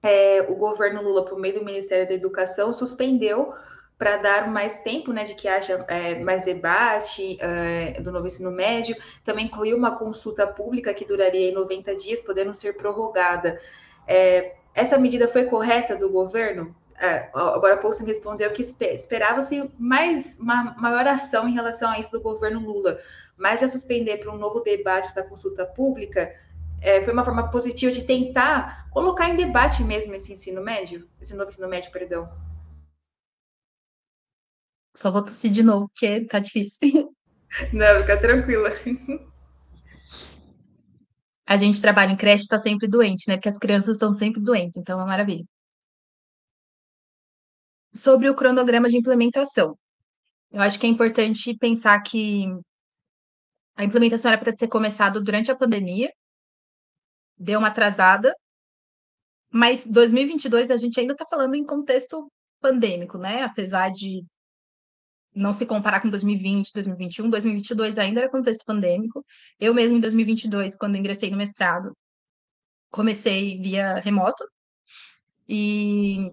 é, o governo Lula, por meio do Ministério da Educação, suspendeu para dar mais tempo, né, de que haja é, mais debate é, do novo ensino médio. Também incluiu uma consulta pública que duraria 90 dias, podendo ser prorrogada. É, essa medida foi correta do governo? É, agora, pouco você me respondeu que esperava-se mais uma maior ação em relação a isso do governo Lula, mas já suspender para um novo debate essa consulta pública é, foi uma forma positiva de tentar colocar em debate mesmo esse ensino médio, esse novo ensino médio, perdão. Só vou tossir de novo, porque tá difícil. *laughs* Não, fica tranquila. A gente trabalha em creche está sempre doente, né? Porque as crianças são sempre doentes, então é uma maravilha. Sobre o cronograma de implementação. Eu acho que é importante pensar que a implementação era para ter começado durante a pandemia, deu uma atrasada, mas 2022 a gente ainda está falando em contexto pandêmico, né? Apesar de não se comparar com 2020, 2021, 2022 ainda era contexto pandêmico. Eu mesmo em 2022, quando ingressei no mestrado, comecei via remoto e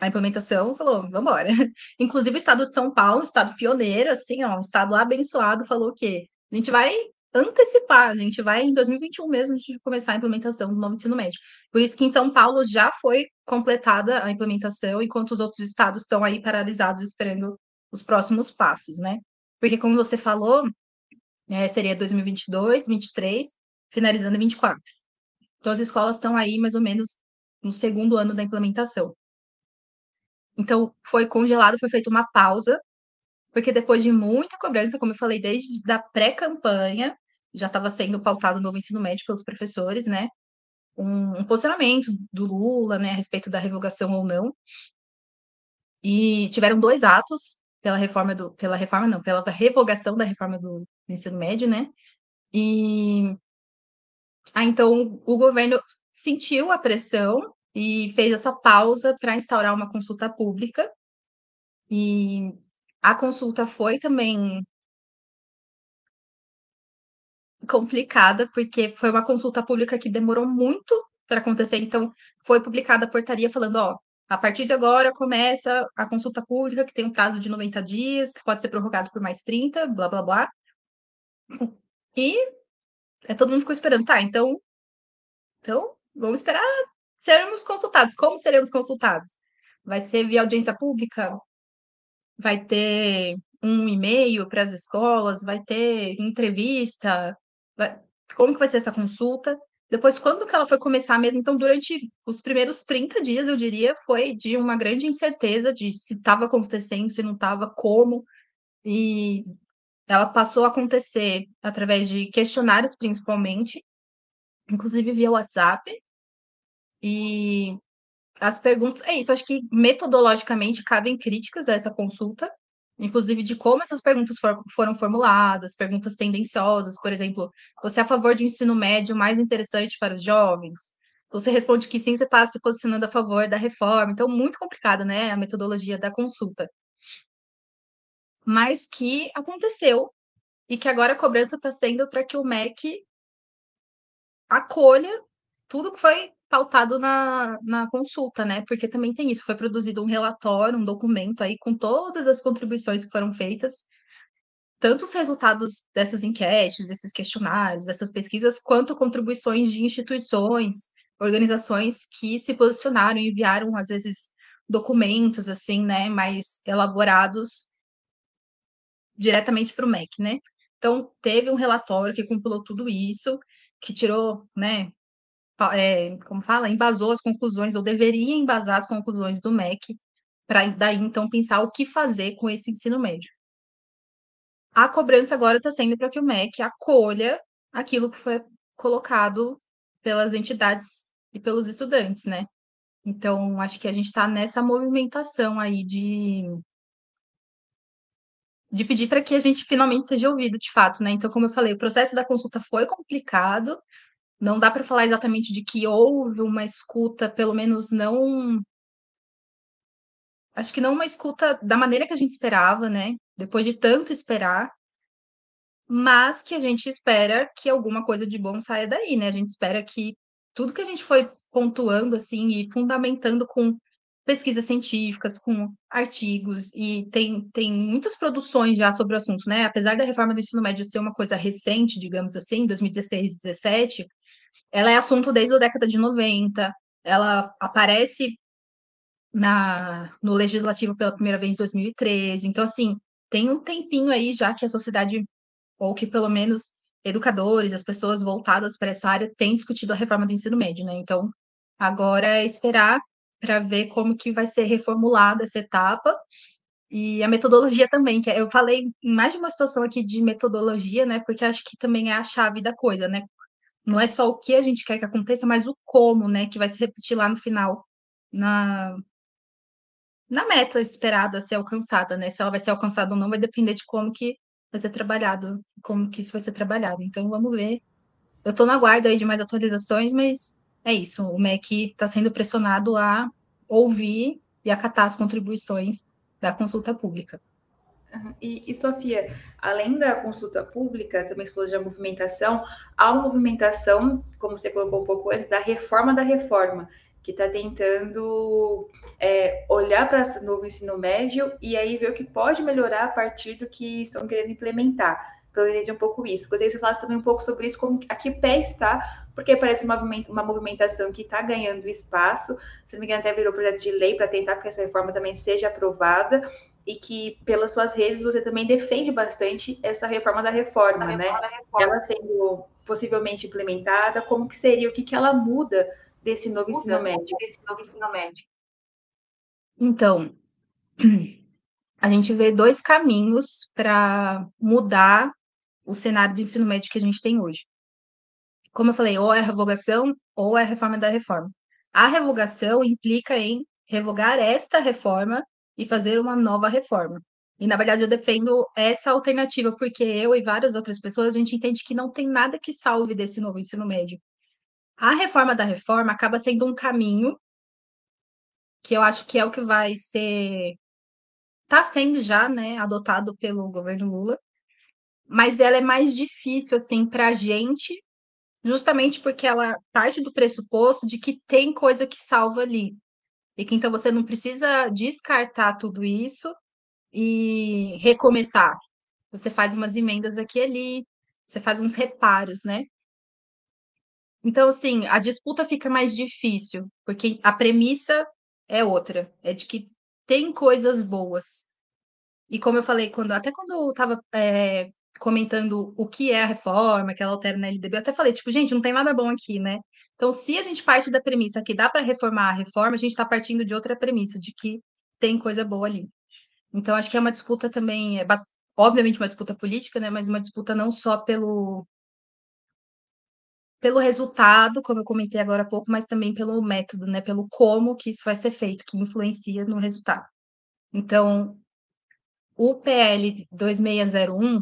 a implementação falou, vamos embora. *laughs* Inclusive o estado de São Paulo, estado pioneiro, assim, ó, um estado abençoado, falou que a gente vai antecipar. A gente vai em 2021 mesmo de começar a implementação do novo ensino médio. Por isso que em São Paulo já foi completada a implementação, enquanto os outros estados estão aí paralisados esperando os próximos passos, né? Porque como você falou, é, seria 2022, 23, finalizando em 24. Então as escolas estão aí mais ou menos no segundo ano da implementação. Então, foi congelado, foi feita uma pausa, porque depois de muita cobrança, como eu falei, desde da pré-campanha, já estava sendo pautado o novo ensino médio pelos professores, né? Um, um, posicionamento do Lula, né, a respeito da revogação ou não. E tiveram dois atos pela reforma do, pela reforma não, pela revogação da reforma do, do ensino médio, né? E ah, então o governo sentiu a pressão e fez essa pausa para instaurar uma consulta pública. E a consulta foi também complicada, porque foi uma consulta pública que demorou muito para acontecer. Então, foi publicada a portaria falando: ó, a partir de agora começa a consulta pública, que tem um prazo de 90 dias, que pode ser prorrogado por mais 30, blá blá blá. E é, todo mundo ficou esperando, tá? Então, então vamos esperar sermos consultados. Como seremos consultados? Vai ser via audiência pública? Vai ter um e-mail para as escolas? Vai ter entrevista? Vai... Como que vai ser essa consulta? Depois, quando que ela foi começar mesmo? Então, durante os primeiros 30 dias, eu diria, foi de uma grande incerteza de se estava acontecendo, se não estava, como. E ela passou a acontecer através de questionários, principalmente, inclusive via WhatsApp. E as perguntas. É isso, acho que metodologicamente cabem críticas a essa consulta, inclusive de como essas perguntas for, foram formuladas, perguntas tendenciosas, por exemplo, você é a favor de um ensino médio mais interessante para os jovens? Se você responde que sim, você está se posicionando a favor da reforma. Então, muito complicada, né, a metodologia da consulta. Mas que aconteceu e que agora a cobrança está sendo para que o MEC acolha tudo que foi pautado na, na consulta, né? Porque também tem isso, foi produzido um relatório, um documento aí com todas as contribuições que foram feitas, tanto os resultados dessas enquetes, desses questionários, dessas pesquisas, quanto contribuições de instituições, organizações que se posicionaram enviaram, às vezes, documentos, assim, né, mais elaborados diretamente para o MEC, né? Então, teve um relatório que compilou tudo isso, que tirou, né, é, como fala, embasou as conclusões, ou deveria embasar as conclusões do MEC, para daí então pensar o que fazer com esse ensino médio. A cobrança agora está sendo para que o MEC acolha aquilo que foi colocado pelas entidades e pelos estudantes, né? Então, acho que a gente está nessa movimentação aí de, de pedir para que a gente finalmente seja ouvido de fato, né? Então, como eu falei, o processo da consulta foi complicado, não dá para falar exatamente de que houve uma escuta, pelo menos não. Acho que não uma escuta da maneira que a gente esperava, né? Depois de tanto esperar, mas que a gente espera que alguma coisa de bom saia daí, né? A gente espera que tudo que a gente foi pontuando assim e fundamentando com pesquisas científicas, com artigos, e tem, tem muitas produções já sobre o assunto, né? Apesar da reforma do ensino médio ser uma coisa recente, digamos assim, 2016, 2017, ela é assunto desde a década de 90, ela aparece na, no legislativo pela primeira vez em 2013. Então, assim, tem um tempinho aí já que a sociedade, ou que pelo menos educadores, as pessoas voltadas para essa área, têm discutido a reforma do ensino médio, né? Então, agora é esperar para ver como que vai ser reformulada essa etapa e a metodologia também, que é, eu falei em mais de uma situação aqui de metodologia, né? Porque acho que também é a chave da coisa, né? Não é só o que a gente quer que aconteça, mas o como, né? Que vai se repetir lá no final, na, na meta esperada a ser alcançada, né? Se ela vai ser alcançada ou não, vai depender de como que vai ser trabalhado, como que isso vai ser trabalhado. Então, vamos ver. Eu estou na guarda aí de mais atualizações, mas é isso. O MEC está sendo pressionado a ouvir e acatar as contribuições da consulta pública. E, e, Sofia, além da consulta pública, também se falou de movimentação, há uma movimentação, como você colocou um pouco antes, da reforma da reforma, que está tentando é, olhar para o novo ensino médio e aí ver o que pode melhorar a partir do que estão querendo implementar. Então, eu entendi um pouco isso. Gostaria que você falasse também um pouco sobre isso, como, a que pé está, porque parece uma, uma movimentação que está ganhando espaço. Se não me engano, até virou projeto de lei para tentar que essa reforma também seja aprovada e que pelas suas redes você também defende bastante essa reforma da reforma, né? reforma né? Da reforma. Ela sendo possivelmente implementada, como que seria, o que, que ela muda desse novo, muda, ensino, médio? Desse novo ensino médio? Então, a gente vê dois caminhos para mudar o cenário do ensino médio que a gente tem hoje. Como eu falei, ou é a revogação ou é a reforma da reforma. A revogação implica em revogar esta reforma e fazer uma nova reforma. E, na verdade, eu defendo essa alternativa, porque eu e várias outras pessoas, a gente entende que não tem nada que salve desse novo ensino médio. A reforma da reforma acaba sendo um caminho que eu acho que é o que vai ser está sendo já, né, adotado pelo governo Lula, mas ela é mais difícil assim para a gente, justamente porque ela parte do pressuposto de que tem coisa que salva ali. E que então você não precisa descartar tudo isso e recomeçar. Você faz umas emendas aqui e ali, você faz uns reparos, né? Então, assim, a disputa fica mais difícil, porque a premissa é outra, é de que tem coisas boas. E como eu falei, quando até quando eu estava é, comentando o que é a reforma, que ela altera na LDB, eu até falei, tipo, gente, não tem nada bom aqui, né? Então, se a gente parte da premissa que dá para reformar a reforma, a gente está partindo de outra premissa, de que tem coisa boa ali. Então, acho que é uma disputa também, é obviamente uma disputa política, né? Mas uma disputa não só pelo pelo resultado, como eu comentei agora há pouco, mas também pelo método, né? Pelo como que isso vai ser feito, que influencia no resultado. Então, o PL 2601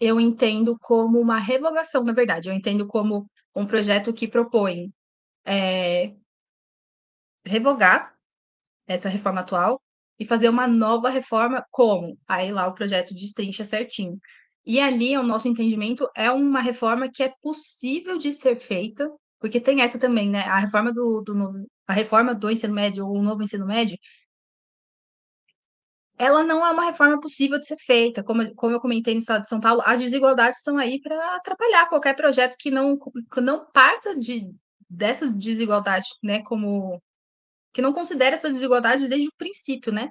eu entendo como uma revogação, na verdade, eu entendo como um projeto que propõe é, revogar essa reforma atual e fazer uma nova reforma, como? Aí lá o projeto destrincha certinho. E ali, o nosso entendimento, é uma reforma que é possível de ser feita, porque tem essa também, né? A reforma do, do a reforma do ensino médio ou o novo ensino médio, ela não é uma reforma possível de ser feita. Como, como eu comentei no estado de São Paulo, as desigualdades estão aí para atrapalhar qualquer projeto que não, que não parta de, dessas desigualdades, né? Como que não considera essas desigualdades desde o princípio, né?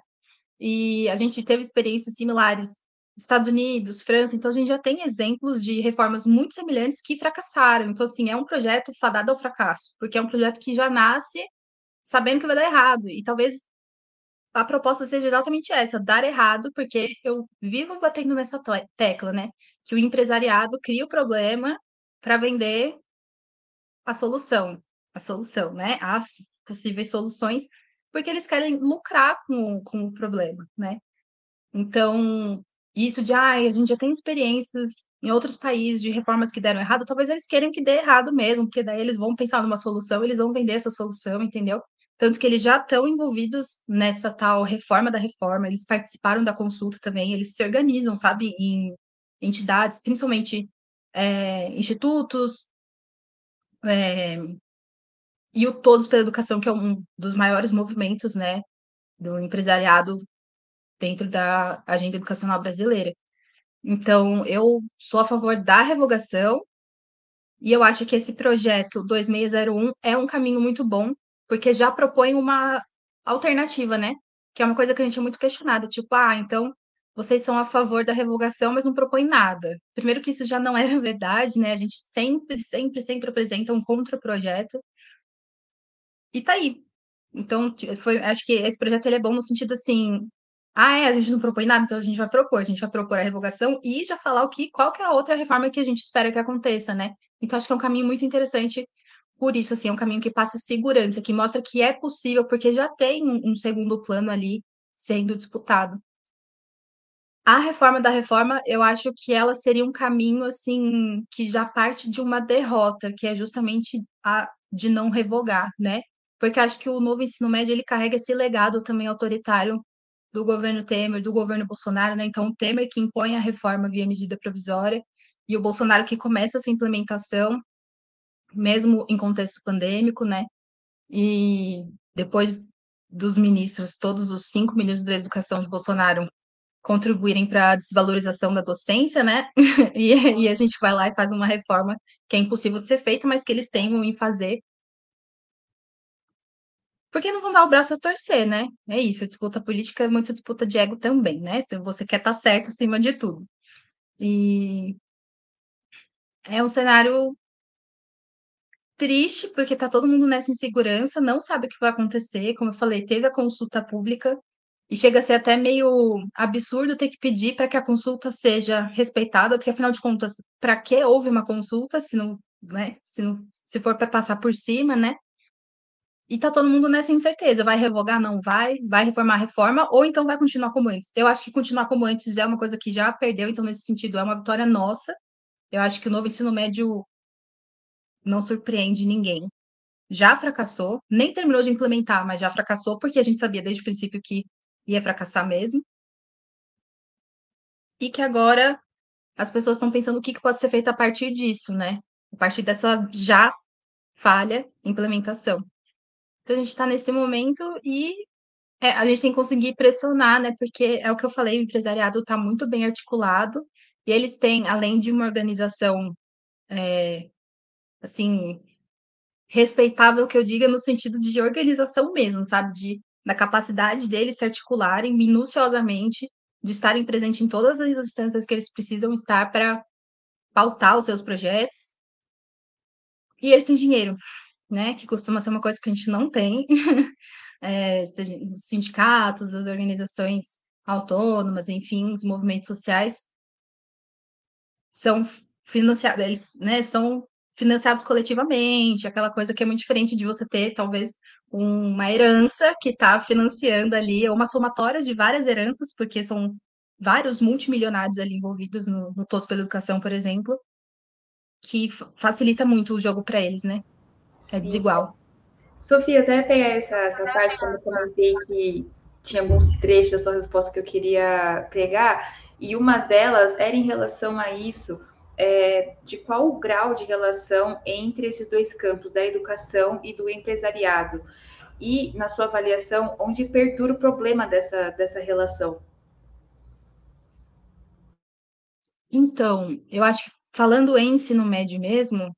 E a gente teve experiências similares Estados Unidos, França, então a gente já tem exemplos de reformas muito semelhantes que fracassaram. Então, assim, é um projeto fadado ao fracasso, porque é um projeto que já nasce sabendo que vai dar errado. E talvez a proposta seja exatamente essa, dar errado, porque eu vivo batendo nessa tecla, né? Que o empresariado cria o problema para vender a solução, a solução, né? As possíveis soluções, porque eles querem lucrar com, com o problema, né? Então, isso de, ah, a gente já tem experiências em outros países de reformas que deram errado, talvez eles queiram que dê errado mesmo, porque daí eles vão pensar numa solução, eles vão vender essa solução, entendeu? Tanto que eles já estão envolvidos nessa tal reforma da reforma, eles participaram da consulta também, eles se organizam, sabe, em entidades, principalmente é, institutos, é, e o Todos pela Educação, que é um dos maiores movimentos, né, do empresariado dentro da agenda educacional brasileira. Então, eu sou a favor da revogação, e eu acho que esse projeto 2601 é um caminho muito bom porque já propõe uma alternativa, né? Que é uma coisa que a gente é muito questionada, tipo, ah, então vocês são a favor da revogação, mas não propõem nada. Primeiro que isso já não era verdade, né? A gente sempre, sempre, sempre apresenta um contra-projeto. E tá aí. Então, foi, acho que esse projeto ele é bom no sentido assim, ah, é, a gente não propõe nada, então a gente vai propor, a gente vai propor a revogação e já falar o que, qual que é a outra reforma que a gente espera que aconteça, né? Então acho que é um caminho muito interessante por isso, assim, é um caminho que passa segurança, que mostra que é possível, porque já tem um, um segundo plano ali sendo disputado. A reforma da reforma, eu acho que ela seria um caminho, assim, que já parte de uma derrota, que é justamente a de não revogar, né? Porque acho que o novo ensino médio, ele carrega esse legado também autoritário do governo Temer, do governo Bolsonaro, né? Então, o Temer que impõe a reforma via medida provisória e o Bolsonaro que começa essa implementação mesmo em contexto pandêmico, né? E depois dos ministros, todos os cinco ministros da educação de Bolsonaro contribuírem para a desvalorização da docência, né? *laughs* E, e, a gente vai lá e faz uma reforma que é impossível de ser feita, mas que eles temem em fazer. Porque não vão dar o braço a torcer, né? É isso, disputa política é muita disputa de ego também, né? Então você quer estar tá certo acima de tudo. E é um cenário triste, porque tá todo mundo nessa insegurança, não sabe o que vai acontecer. Como eu falei, teve a consulta pública E chega a ser até meio absurdo ter que pedir para que a consulta seja respeitada, porque afinal de contas, para que houve uma consulta se não, né, se não, se for para passar por cima, né? E tá todo mundo nessa incerteza, vai revogar, não vai, vai reformar a reforma, ou então vai continuar como antes. Eu acho que continuar como antes é uma coisa que já perdeu, então nesse sentido é uma vitória nossa. Eu acho que o novo ensino médio não surpreende ninguém. Já fracassou, nem terminou de implementar, mas já fracassou porque a gente sabia desde o princípio que ia fracassar mesmo. E que agora as pessoas estão pensando o que, que pode ser feito a partir disso, né? A partir dessa já falha implementação. Então a gente está nesse momento e é, a gente tem que conseguir pressionar, né? Porque é o que eu falei, o empresariado está muito bem articulado e eles têm, além de uma organização é, assim respeitável que eu diga no sentido de organização mesmo, sabe? De da capacidade deles se articularem minuciosamente, de estarem presentes em todas as instâncias que eles precisam estar para pautar os seus projetos. E eles têm dinheiro, né? Que costuma ser uma coisa que a gente não tem. *laughs* é, os sindicatos, as organizações autônomas, enfim, os movimentos sociais são financiados, eles né, são financiados coletivamente, aquela coisa que é muito diferente de você ter, talvez, uma herança que está financiando ali, ou uma somatória de várias heranças, porque são vários multimilionários ali envolvidos no, no Todos pela Educação, por exemplo, que facilita muito o jogo para eles, né? É Sim. desigual. Sofia, até pegar essa, essa parte quando eu comentei que tinha alguns trechos da sua resposta que eu queria pegar, e uma delas era em relação a isso, é, de qual o grau de relação entre esses dois campos, da educação e do empresariado. E, na sua avaliação, onde perdura o problema dessa, dessa relação? Então, eu acho que falando em ensino médio mesmo,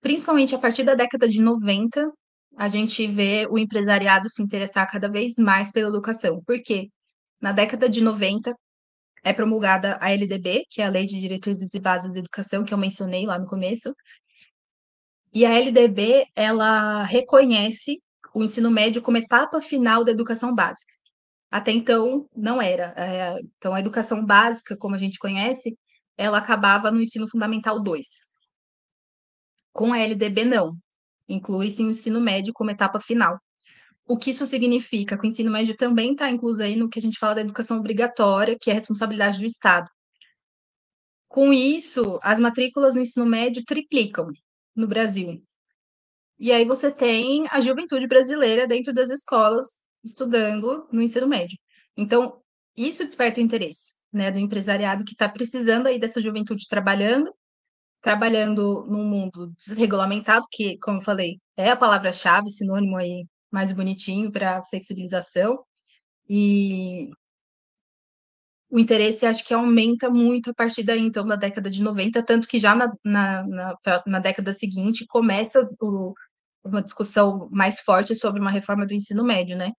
principalmente a partir da década de 90, a gente vê o empresariado se interessar cada vez mais pela educação. Por quê? Na década de 90, é promulgada a LDB, que é a Lei de Diretrizes e Bases da Educação, que eu mencionei lá no começo. E a LDB, ela reconhece o ensino médio como etapa final da educação básica. Até então, não era. É, então, a educação básica, como a gente conhece, ela acabava no ensino fundamental 2. Com a LDB, não. Inclui-se o ensino médio como etapa final. O que isso significa? Que o ensino médio também está incluso aí no que a gente fala da educação obrigatória, que é responsabilidade do Estado. Com isso, as matrículas no ensino médio triplicam no Brasil. E aí você tem a juventude brasileira dentro das escolas estudando no ensino médio. Então, isso desperta o interesse né, do empresariado que está precisando aí dessa juventude trabalhando, trabalhando num mundo desregulamentado, que, como eu falei, é a palavra-chave, sinônimo aí mais bonitinho para flexibilização. E o interesse acho que aumenta muito a partir daí, então, da década de 90, tanto que já na, na, na, na década seguinte começa o, uma discussão mais forte sobre uma reforma do ensino médio, né?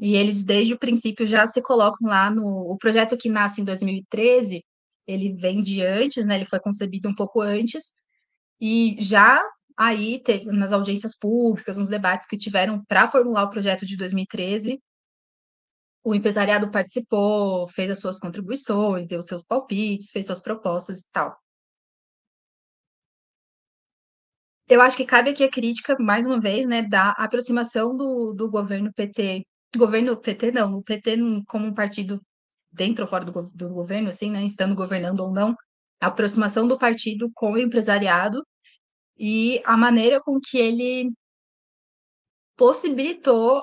E eles, desde o princípio, já se colocam lá no. O projeto que nasce em 2013, ele vem de antes, né? Ele foi concebido um pouco antes, e já Aí, teve, nas audiências públicas, nos debates que tiveram para formular o projeto de 2013, o empresariado participou, fez as suas contribuições, deu seus palpites, fez suas propostas e tal. Eu acho que cabe aqui a crítica, mais uma vez, né, da aproximação do, do governo PT, governo PT não, o PT como um partido dentro ou fora do, do governo, assim, né, estando governando ou não, a aproximação do partido com o empresariado e a maneira com que ele possibilitou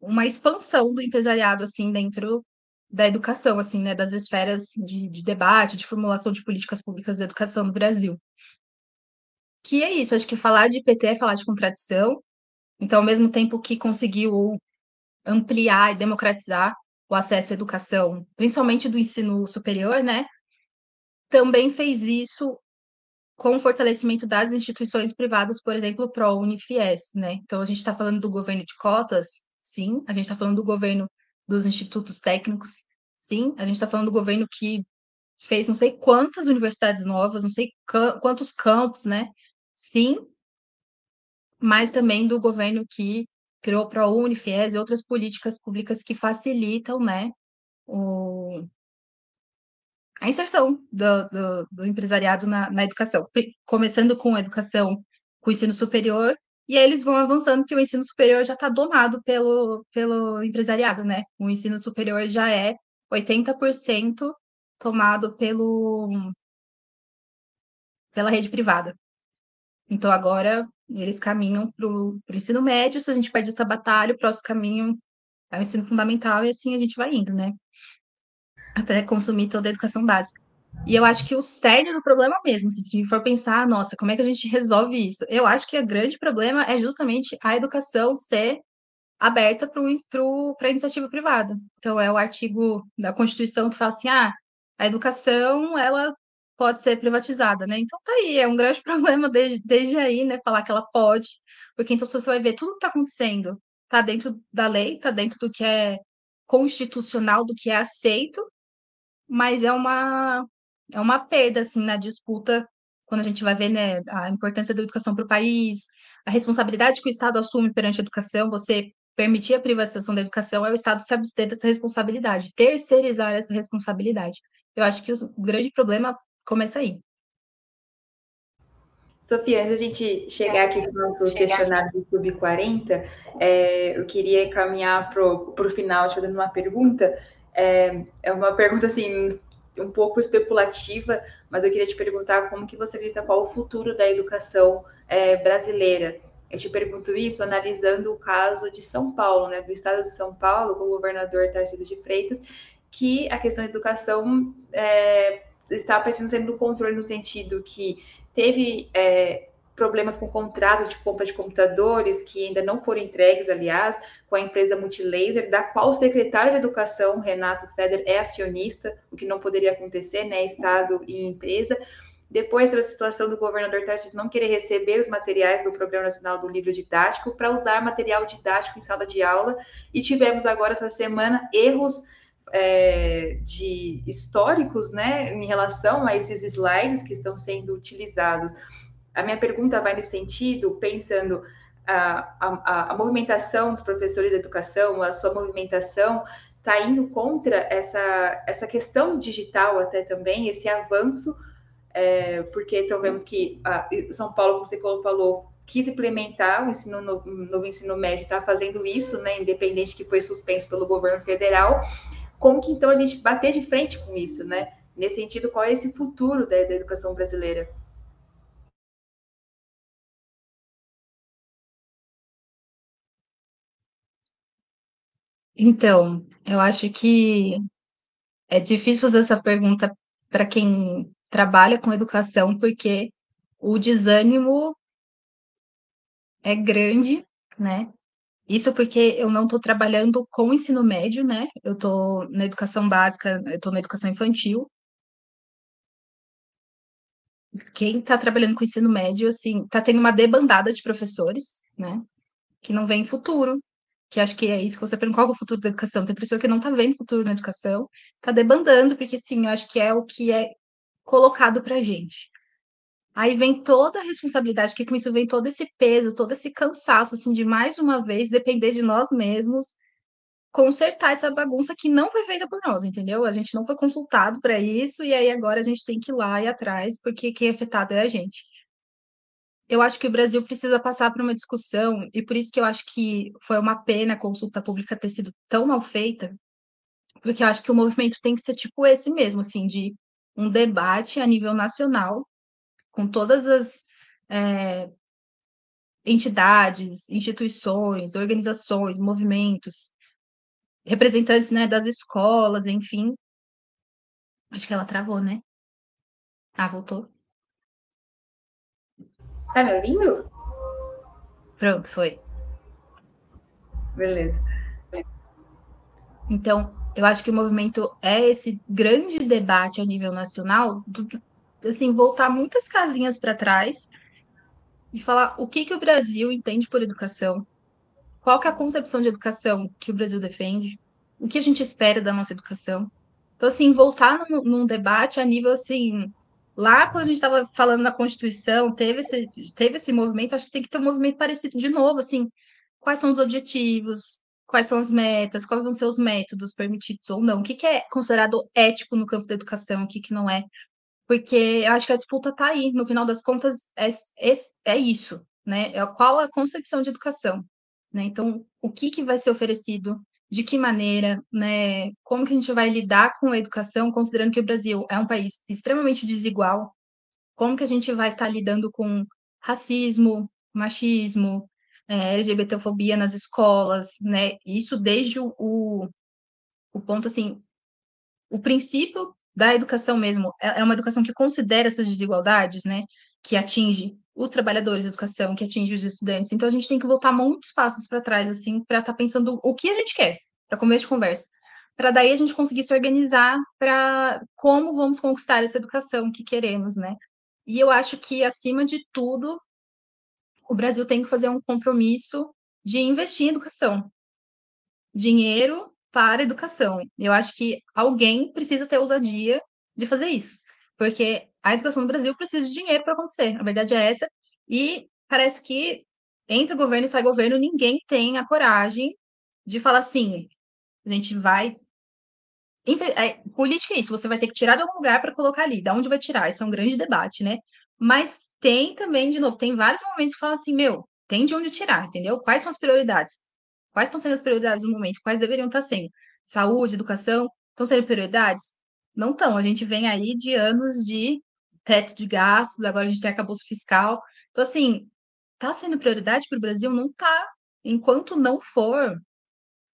uma expansão do empresariado assim dentro da educação, assim, né, das esferas de, de debate, de formulação de políticas públicas de educação no Brasil. Que é isso, acho que falar de PT é falar de contradição. Então, ao mesmo tempo que conseguiu ampliar e democratizar o acesso à educação, principalmente do ensino superior, né? Também fez isso com o fortalecimento das instituições privadas, por exemplo, o ProUni Fies, né? Então, a gente está falando do governo de cotas, sim, a gente está falando do governo dos institutos técnicos, sim, a gente está falando do governo que fez não sei quantas universidades novas, não sei quantos campos, né? Sim, mas também do governo que criou ProUni, FIES e outras políticas públicas que facilitam, né, o, a inserção do, do, do empresariado na, na, educação, começando com a educação, com o ensino superior, e aí eles vão avançando, porque o ensino superior já está domado pelo, pelo empresariado, né? O ensino superior já é 80% tomado pelo, pela rede privada. Então, agora, eles caminham para o ensino médio, se a gente perde essa batalha, o próximo caminho é o ensino fundamental, e assim a gente vai indo, né? Até consumir toda a educação básica. E eu acho que o cerne do problema mesmo, assim, se for pensar, nossa, como é que a gente resolve isso? Eu acho que o grande problema é justamente a educação ser aberta para a iniciativa privada. Então, é o artigo da Constituição que fala assim, ah, a educação, ela pode ser privatizada, né? Então tá aí, é um grande *laughs* problema desde, desde aí, né? Falar que ela pode, porque então você vai ver tudo que está acontecendo, tá dentro da lei, tá dentro do que é constitucional, do que é aceito, mas é uma é uma perda assim na disputa quando a gente vai ver né, a importância da educação para o país, a responsabilidade que o Estado assume perante a educação, você permitir a privatização da educação é o Estado se abster dessa responsabilidade, terceirizar essa responsabilidade. Eu acho que o grande problema começa aí. Sofia, antes da gente chegar aqui com o nosso chegar. questionário do Clube 40, é, eu queria caminhar para o final te fazendo uma pergunta. É, é uma pergunta assim um pouco especulativa, mas eu queria te perguntar como que você acredita qual o futuro da educação é, brasileira. Eu te pergunto isso analisando o caso de São Paulo, né, do estado de São Paulo, com o governador Tarcísio de Freitas, que a questão da educação é, está precisando ser no controle no sentido que teve é, problemas com o contrato de compra de computadores que ainda não foram entregues, aliás, com a empresa Multilaser, da qual o secretário de Educação, Renato Feder, é acionista, o que não poderia acontecer, né, Estado e empresa. Depois da situação do governador Tarcísio não querer receber os materiais do Programa Nacional do Livro Didático para usar material didático em sala de aula, e tivemos agora essa semana erros é, de históricos, né, em relação a esses slides que estão sendo utilizados. A minha pergunta vai nesse sentido, pensando a, a, a movimentação dos professores de educação, a sua movimentação está indo contra essa, essa questão digital até também, esse avanço, é, porque então vemos que a, São Paulo, como você falou, quis implementar o ensino no, novo ensino médio, está fazendo isso, né, independente que foi suspenso pelo governo federal, como que então a gente bater de frente com isso, né? Nesse sentido, qual é esse futuro da, da educação brasileira? Então, eu acho que é difícil fazer essa pergunta para quem trabalha com educação, porque o desânimo é grande, né? Isso porque eu não estou trabalhando com ensino médio, né? Eu estou na educação básica, eu estou na educação infantil. Quem está trabalhando com ensino médio, assim, está tendo uma debandada de professores, né? Que não vem futuro. Que acho que é isso que você pergunta, qual é o futuro da educação? Tem pessoa que não está vendo futuro na educação, está debandando, porque, sim, eu acho que é o que é colocado para a gente. Aí vem toda a responsabilidade, que com isso vem todo esse peso, todo esse cansaço, assim, de mais uma vez depender de nós mesmos, consertar essa bagunça que não foi feita por nós, entendeu? A gente não foi consultado para isso, e aí agora a gente tem que ir lá e atrás, porque quem é afetado é a gente. Eu acho que o Brasil precisa passar por uma discussão, e por isso que eu acho que foi uma pena a consulta pública ter sido tão mal feita, porque eu acho que o movimento tem que ser tipo esse mesmo, assim, de um debate a nível nacional com todas as é, entidades, instituições, organizações, movimentos, representantes né, das escolas, enfim. Acho que ela travou, né? Ah, voltou. Tá me ouvindo? Pronto, foi. Beleza. Então, eu acho que o movimento é esse grande debate a nível nacional do, assim, voltar muitas casinhas para trás e falar o que, que o Brasil entende por educação, qual que é a concepção de educação que o Brasil defende, o que a gente espera da nossa educação. Então, assim, voltar num, num debate a nível, assim, lá quando a gente estava falando na Constituição, teve esse, teve esse movimento, acho que tem que ter um movimento parecido de novo, assim, quais são os objetivos, quais são as metas, quais vão ser os métodos permitidos ou não, o que, que é considerado ético no campo da educação, o que, que não é. Porque eu acho que a disputa está aí, no final das contas, é, é, é isso, né? É qual a concepção de educação. Né? Então, o que, que vai ser oferecido, de que maneira, né? como que a gente vai lidar com a educação, considerando que o Brasil é um país extremamente desigual, como que a gente vai estar tá lidando com racismo, machismo, é, LGBTfobia nas escolas, né? Isso desde o, o ponto, assim, o princípio da educação mesmo, é, é uma educação que considera essas desigualdades, né? Que atinge os trabalhadores de educação, que atinge os estudantes. Então a gente tem que voltar muitos passos para trás, assim, para estar tá pensando o que a gente quer, para começo de conversa. Para daí a gente conseguir se organizar para como vamos conquistar essa educação que queremos, né? E eu acho que, acima de tudo, o Brasil tem que fazer um compromisso de investir em educação. Dinheiro para educação. Eu acho que alguém precisa ter ousadia de fazer isso, porque a educação no Brasil precisa de dinheiro para acontecer. A verdade é essa. E parece que entre governo e sai governo, ninguém tem a coragem de falar assim: a gente vai. É, política é isso, você vai ter que tirar de algum lugar para colocar ali. Da onde vai tirar? Isso é um grande debate, né? Mas tem também, de novo, tem vários momentos que falam assim: meu, tem de onde tirar, entendeu? Quais são as prioridades? Quais estão sendo as prioridades no momento? Quais deveriam estar sendo? Saúde, educação, estão sendo prioridades? Não estão. A gente vem aí de anos de teto de gastos, agora a gente tem arcabouço fiscal. Então, assim, está sendo prioridade para o Brasil? Não está. Enquanto não for,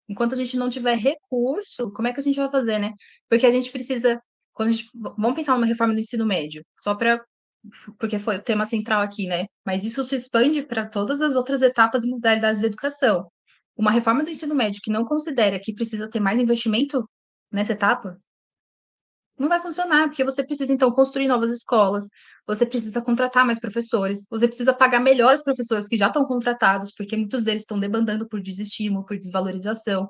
enquanto a gente não tiver recurso, como é que a gente vai fazer, né? Porque a gente precisa, quando gente, vamos pensar numa reforma do ensino médio, só para porque foi o tema central aqui, né? Mas isso se expande para todas as outras etapas e modalidades da educação. Uma reforma do ensino médio que não considera que precisa ter mais investimento nessa etapa, não vai funcionar, porque você precisa, então, construir novas escolas, você precisa contratar mais professores, você precisa pagar melhor os professores que já estão contratados, porque muitos deles estão demandando por desestímulo, por desvalorização.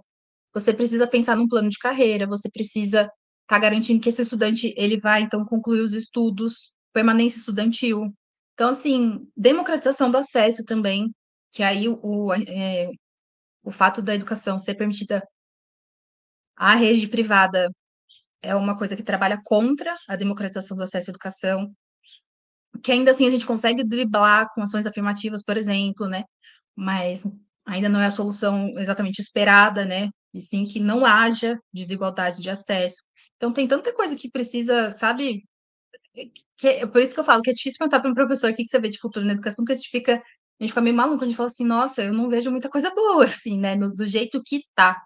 Você precisa pensar num plano de carreira, você precisa estar tá garantindo que esse estudante ele vai, então, concluir os estudos, permanência estudantil. Então, assim, democratização do acesso também, que aí o, é, o fato da educação ser permitida à rede privada é uma coisa que trabalha contra a democratização do acesso à educação, que ainda assim a gente consegue driblar com ações afirmativas, por exemplo, né? Mas ainda não é a solução exatamente esperada, né? E sim que não haja desigualdade de acesso. Então tem tanta coisa que precisa, sabe? Que, é por isso que eu falo que é difícil perguntar para um professor o que, você vê de futuro na educação, porque a gente fica, a gente fica meio maluco, a gente fala assim, nossa, eu não vejo muita coisa boa, *laughs* assim, né? No, do jeito que tá.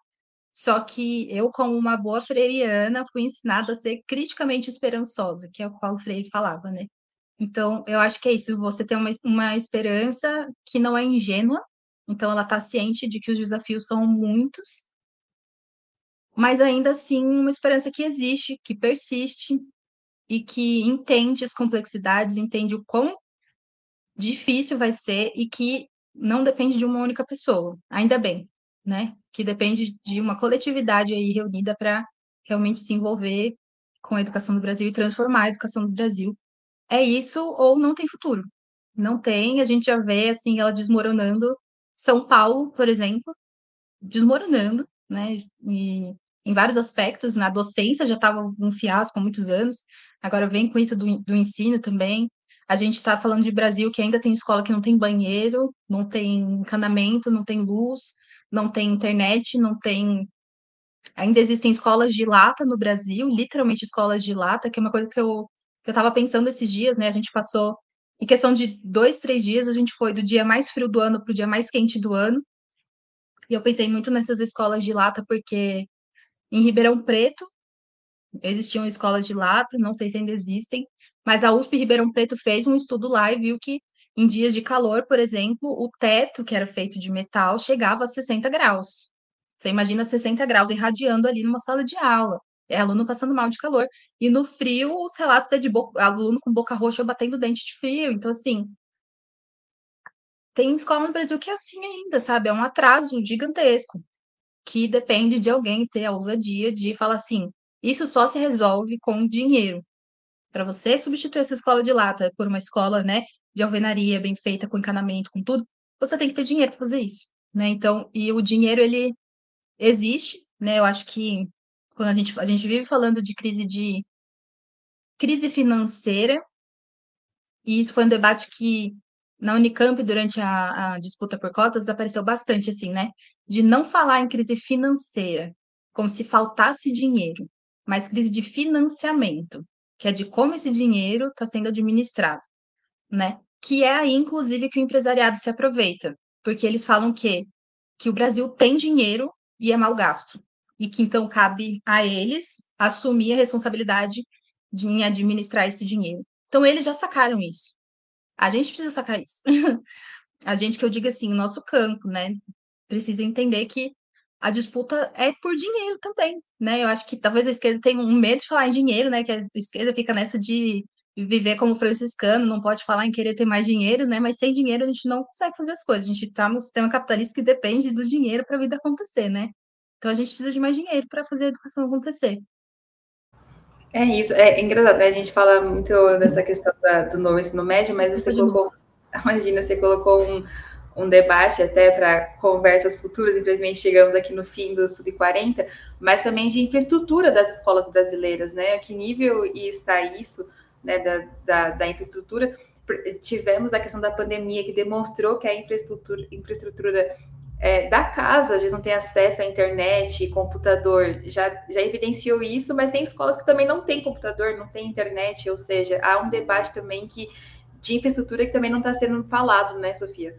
Só que eu, como uma boa freiriana, fui ensinada a ser criticamente esperançosa, que é o qual o Freire falava, né? Então, eu acho que é isso, você tem uma, uma esperança que não é ingênua, então ela está ciente de que os desafios são muitos, mas ainda assim uma esperança que existe, que persiste e que entende as complexidades, entende o quão difícil vai ser e que não depende de uma única pessoa, ainda bem, né? Que depende de uma coletividade aí reunida para realmente se envolver com a educação do Brasil e transformar a educação do Brasil. É isso ou não tem futuro. Não tem, a gente já vê assim ela desmoronando. São Paulo, por exemplo, desmoronando, né? E em vários aspectos, na docência já estava um fiasco há muitos anos, agora vem com isso do, do ensino também. A gente está falando de Brasil que ainda tem escola que não tem banheiro, não tem encanamento, não tem luz, não tem internet, não tem. Ainda existem escolas de lata no Brasil, literalmente escolas de lata, que é uma coisa que eu eu estava pensando esses dias, né? A gente passou, em questão de dois, três dias, a gente foi do dia mais frio do ano para o dia mais quente do ano. E eu pensei muito nessas escolas de lata, porque em Ribeirão Preto existiam escolas de lata, não sei se ainda existem, mas a USP Ribeirão Preto fez um estudo lá e viu que em dias de calor, por exemplo, o teto, que era feito de metal, chegava a 60 graus. Você imagina 60 graus irradiando ali numa sala de aula. É aluno passando mal de calor. E no frio, os relatos é de aluno com boca roxa batendo dente de frio. Então, assim, tem escola no Brasil que é assim ainda, sabe? É um atraso gigantesco, que depende de alguém ter a ousadia de falar assim: isso só se resolve com dinheiro. Para você substituir essa escola de lata por uma escola, né, de alvenaria bem feita, com encanamento, com tudo, você tem que ter dinheiro para fazer isso. né? Então, e o dinheiro ele existe, né? Eu acho que quando a gente a gente vive falando de crise de crise financeira, e isso foi um debate que na Unicamp durante a, a disputa por cotas apareceu bastante assim, né? De não falar em crise financeira, como se faltasse dinheiro, mas crise de financiamento, que é de como esse dinheiro está sendo administrado, né? Que é aí, inclusive, que o empresariado se aproveita, porque eles falam que, que o Brasil tem dinheiro e é mal gasto, e que então cabe a eles assumir a responsabilidade de em administrar esse dinheiro. Então, eles já sacaram isso. A gente precisa sacar isso. *laughs* a gente, que eu digo assim, o nosso campo, né? Precisa entender que a disputa é por dinheiro também, né? Eu acho que talvez a esquerda tenha um medo de falar em dinheiro, né? Que a esquerda fica nessa de viver como franciscano, não pode falar em querer ter mais dinheiro, né? Mas sem dinheiro a gente não consegue fazer as coisas. A gente está no sistema capitalista que depende do dinheiro para a vida acontecer, né? Então a gente precisa de mais dinheiro para fazer a educação acontecer. É isso, é engraçado, né? A gente fala muito dessa questão da, do novo ensino médio, mas você colocou, *laughs* imagina, você colocou um, um debate até para conversas futuras, infelizmente chegamos aqui no fim do Sub-40, mas também de infraestrutura das escolas brasileiras, né? A que nível está isso, né, da, da, da infraestrutura? Tivemos a questão da pandemia que demonstrou que a infraestrutura, infraestrutura é, da casa, às vezes não tem acesso à internet, computador, já, já evidenciou isso, mas tem escolas que também não têm computador, não tem internet, ou seja, há um debate também que de infraestrutura que também não está sendo falado, né, Sofia?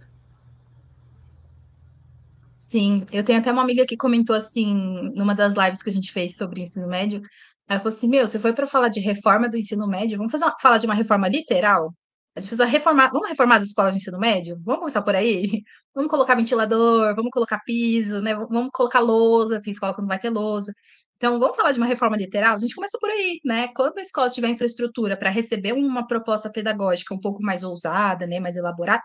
Sim, eu tenho até uma amiga que comentou assim, numa das lives que a gente fez sobre ensino médio, ela falou assim, meu, se foi para falar de reforma do ensino médio, vamos fazer uma, falar de uma reforma literal? A gente precisa reformar, vamos reformar as escolas de ensino médio? Vamos começar por aí? *laughs* Vamos colocar ventilador, vamos colocar piso, né? Vamos colocar lousa, tem escola que não vai ter lousa. Então, vamos falar de uma reforma literal? A gente começa por aí, né? Quando a escola tiver infraestrutura para receber uma proposta pedagógica um pouco mais ousada, né, mais elaborada,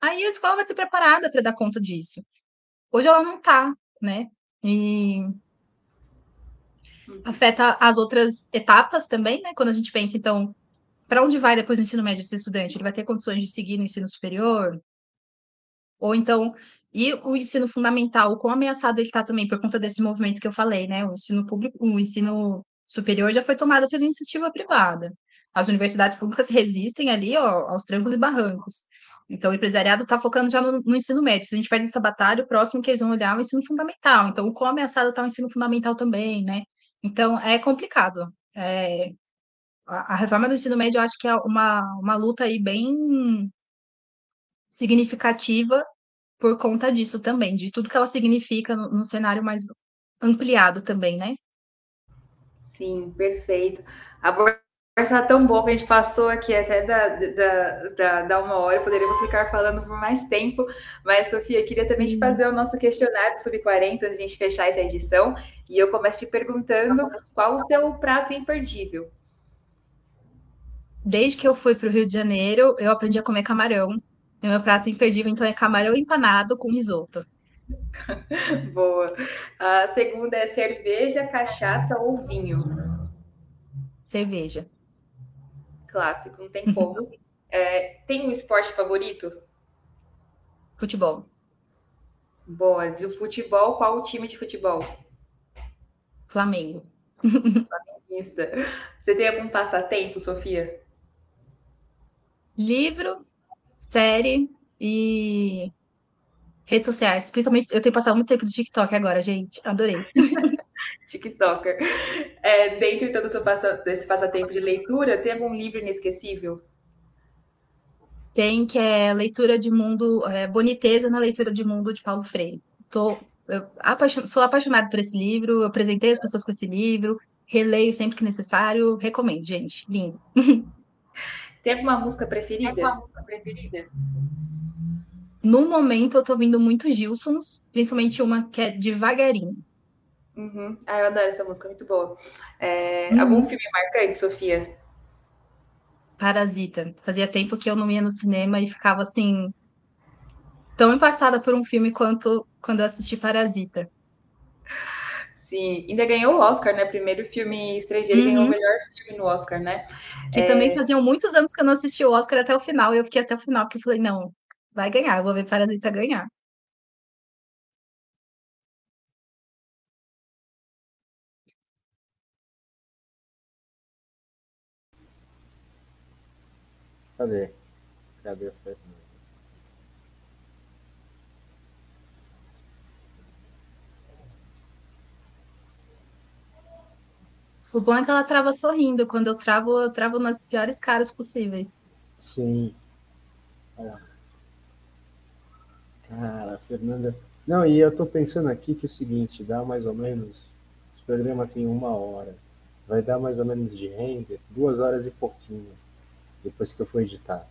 aí a escola vai ter preparada para dar conta disso. Hoje ela não está, né? E afeta as outras etapas também, né? Quando a gente pensa, então, para onde vai depois do ensino médio esse estudante? Ele vai ter condições de seguir no ensino superior? Ou então, e o ensino fundamental, o quão ameaçado ele está também por conta desse movimento que eu falei, né? O ensino público, o ensino superior já foi tomado pela iniciativa privada. As universidades públicas *laughs* resistem ali ó, aos trancos e barrancos. Então, o empresariado está focando já no, no, ensino médio. Se a gente perde essa batalha, o próximo que eles vão olhar é o ensino fundamental. Então, o quão ameaçado está o ensino fundamental também, né? Então, é complicado. É, a, reforma do ensino médio eu acho que é uma, uma luta aí bem significativa por conta disso também, de tudo que ela significa no, cenário mais ampliado também, né? Sim, perfeito. A conversa tão boa que a gente passou aqui até da, da, da, da, uma hora, poderíamos ficar falando por mais tempo, mas, Sofia, queria também te fazer o nosso questionário sobre 40, a gente fechar essa edição, e eu começo te perguntando qual o seu prato imperdível? desde que eu fui para o Rio de Janeiro, eu aprendi a comer camarão. E meu prato imperdível, então, é camarão empanado com risoto. *laughs* Boa. A segunda é cerveja, cachaça ou vinho? Cerveja. Clássico, não tem como. *laughs* é, tem um esporte favorito? Futebol. Boa. De futebol, qual o time de futebol? Flamengo. Flamenguista. Você tem algum passatempo, Sofia? livro, série e redes sociais. Principalmente, eu tenho passado muito tempo no TikTok agora, gente. Adorei. *laughs* TikToker. É, dentro então, do seu passa, desse passatempo de leitura, tem algum livro inesquecível? Tem, que é leitura de mundo, é, Boniteza na leitura de mundo de Paulo Freire. Tô, eu apaixon, sou apaixonada por esse livro, eu apresentei as pessoas com esse livro, releio sempre que necessário, recomendo, gente. Lindo. *laughs* Tem alguma música preferida? Tem alguma música preferida? No momento, eu tô ouvindo muito Gilsons, principalmente uma que é Devagarinho. Uhum. Ah, eu adoro essa música, muito boa. É, uhum. Algum filme marcante, Sofia? Parasita. Fazia tempo que eu não ia no cinema e ficava assim tão impactada por um filme quanto quando eu assisti Parasita. Sim, ainda ganhou o Oscar, né? Primeiro filme estrangeiro uhum. ganhou o melhor filme no Oscar, né? Que é... também faziam muitos anos que eu não assisti o Oscar até o final, e eu fiquei até o final, porque eu falei, não, vai ganhar, eu vou ver Parasita ganhar. Cadê? Cadê a Fernanda? O bom é que ela trava sorrindo. Quando eu travo, eu travo nas piores caras possíveis. Sim. Cara, Fernanda. Não, e eu tô pensando aqui que é o seguinte, dá mais ou menos. Esse programa tem uma hora. Vai dar mais ou menos de render duas horas e pouquinho. Depois que eu for editar.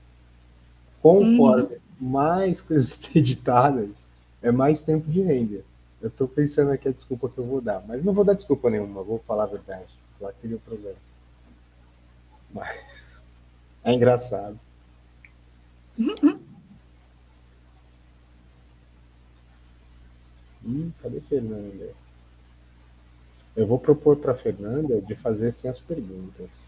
Conforme hum. mais *laughs* coisas editadas, é mais tempo de render. Eu tô pensando aqui a desculpa que eu vou dar. Mas não vou dar desculpa nenhuma, vou falar a verdade. Lá que o problema. Mas *laughs* é engraçado. Uhum. Hum, cadê Fernanda? Eu vou propor para Fernanda de fazer assim as perguntas.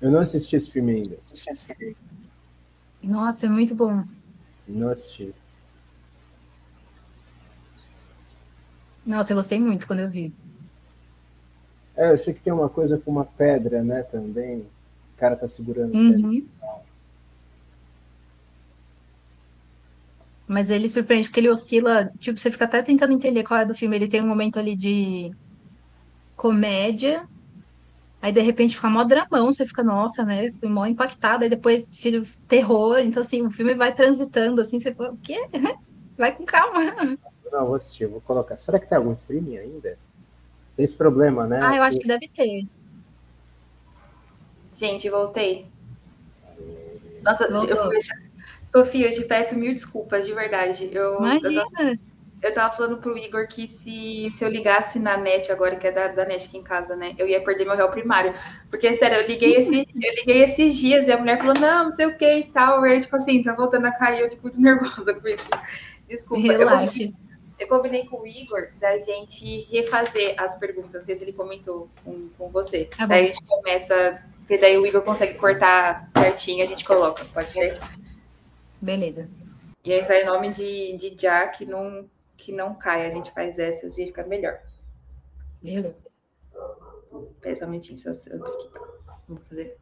Eu não assisti esse filme ainda. Nossa, é muito bom. Não assisti. Nossa, eu gostei muito quando eu vi. É, eu sei que tem uma coisa com uma pedra, né, também. O cara tá segurando uhum. Mas ele surpreende, porque ele oscila, tipo, você fica até tentando entender qual é do filme. Ele tem um momento ali de comédia, Aí de repente fica mó dramão, você fica, nossa, né? Fui mó impactada, aí depois filho, terror. Então, assim, o filme vai transitando, assim, você fala, o quê? *laughs* Vai com calma. Não, vou assistir, vou colocar. Será que tem algum streaming ainda? Tem esse problema, né? Ah, eu acho que deve ter. Gente, voltei. Nossa, eu, Sofia, eu te peço mil desculpas, de verdade. Eu, Imagina. Eu tô eu tava falando pro Igor que se, se eu ligasse na net agora, que é da, da net aqui em casa, né? Eu ia perder meu réu primário. Porque, sério, eu liguei, esse, *laughs* eu liguei esses dias e a mulher falou, não, não sei o que e tal. E aí, tipo assim, tá voltando a cair, eu fico muito *laughs* nervosa com isso. Desculpa. Relaxe. Eu, eu combinei com o Igor da gente refazer as perguntas. Não sei se ele comentou com, com você. Tá daí a gente começa, porque daí o Igor consegue cortar certinho, a gente coloca, pode ser? Beleza. E aí vai em nome de, de Jack, não que não cai, a gente faz essas e fica melhor. Beleza. Pesa um momentinho, só aqui? Vamos fazer.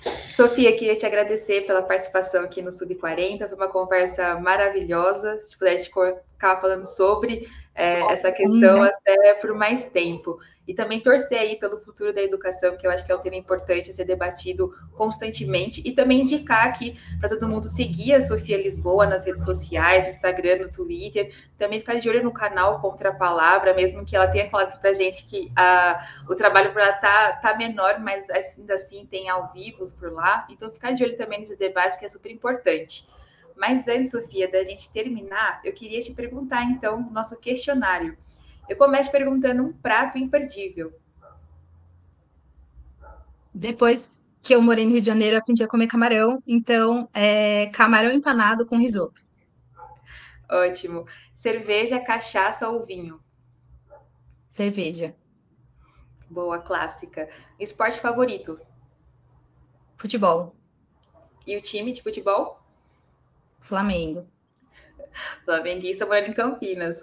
Sofia, queria te agradecer pela participação aqui no Sub 40. Foi uma conversa maravilhosa. Se puder, ficar falando sobre é, essa questão uhum. até por mais tempo e também torcer aí pelo futuro da educação, que eu acho que é um tema importante a ser debatido constantemente, e também indicar aqui para todo mundo seguir a Sofia Lisboa nas redes sociais, no Instagram, no Twitter, também ficar de olho no canal Contra a Palavra, mesmo que ela tenha falado para a gente que a, o trabalho para ela tá, tá menor, mas ainda assim tem ao vivo por lá, então ficar de olho também nesses debates que é super importante. Mas antes, Sofia, da gente terminar, eu queria te perguntar, então, nosso questionário. Eu começo perguntando um prato imperdível. Depois que eu morei no Rio de Janeiro, eu aprendi a comer camarão. Então, é camarão empanado com risoto. Ótimo. Cerveja, cachaça ou vinho? Cerveja. Boa, clássica. Esporte favorito? Futebol. E o time de futebol? Flamengo. Flamenguista morando em Campinas.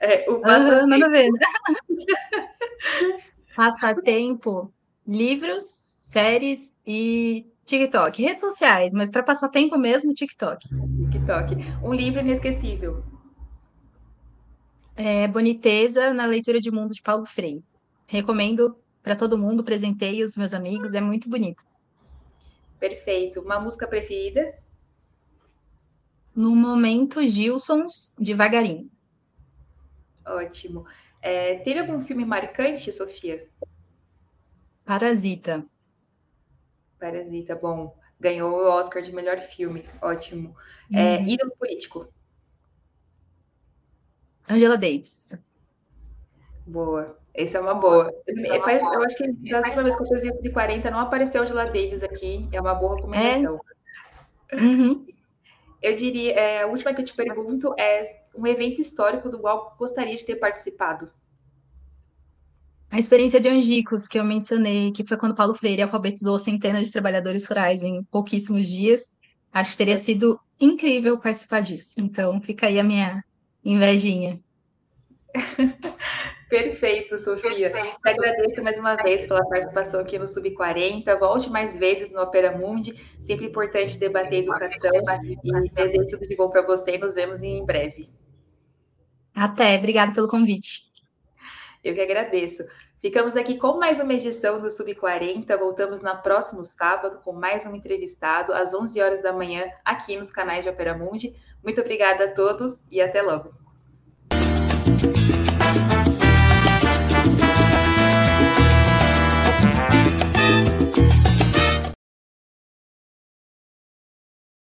É, o passatempo... nada a ver. *laughs* passatempo, livros, séries e TikTok. Redes sociais, mas para passar tempo mesmo, TikTok. TikTok. Um livro inesquecível. É Boniteza na leitura de mundo de Paulo Freire. Recomendo para todo mundo, presentei os meus amigos, é muito bonito. Perfeito. Uma música preferida? No momento, Gilsons, devagarinho. Ótimo. É, teve algum filme marcante, Sofia? Parasita. Parasita, bom. Ganhou o Oscar de melhor filme. Ótimo. É, uhum. Ídolo político. Angela Davis. Boa. Essa é uma boa. Eu, é eu acho que das últimas vezes que eu fiz isso de 40 não apareceu Angela Davis aqui. É uma boa recomendação. É? Uhum. *laughs* Eu diria, é, a última que eu te pergunto é um evento histórico do qual gostaria de ter participado. A experiência de Angicos, que eu mencionei, que foi quando Paulo Freire alfabetizou centenas de trabalhadores rurais em pouquíssimos dias, acho que teria sido incrível participar disso. Então, fica aí a minha invejinha. *laughs* Perfeito, Sofia. Perfeito, Te agradeço mais uma vez pela participação aqui no Sub40. Volte mais vezes no Opera Mundi. Sempre importante debater educação. E desejo tudo de bom para você e nos vemos em breve. Até. Obrigada pelo convite. Eu que agradeço. Ficamos aqui com mais uma edição do Sub40. Voltamos no próximo sábado com mais um entrevistado às 11 horas da manhã aqui nos canais de Opera Mundi. Muito obrigada a todos e até logo.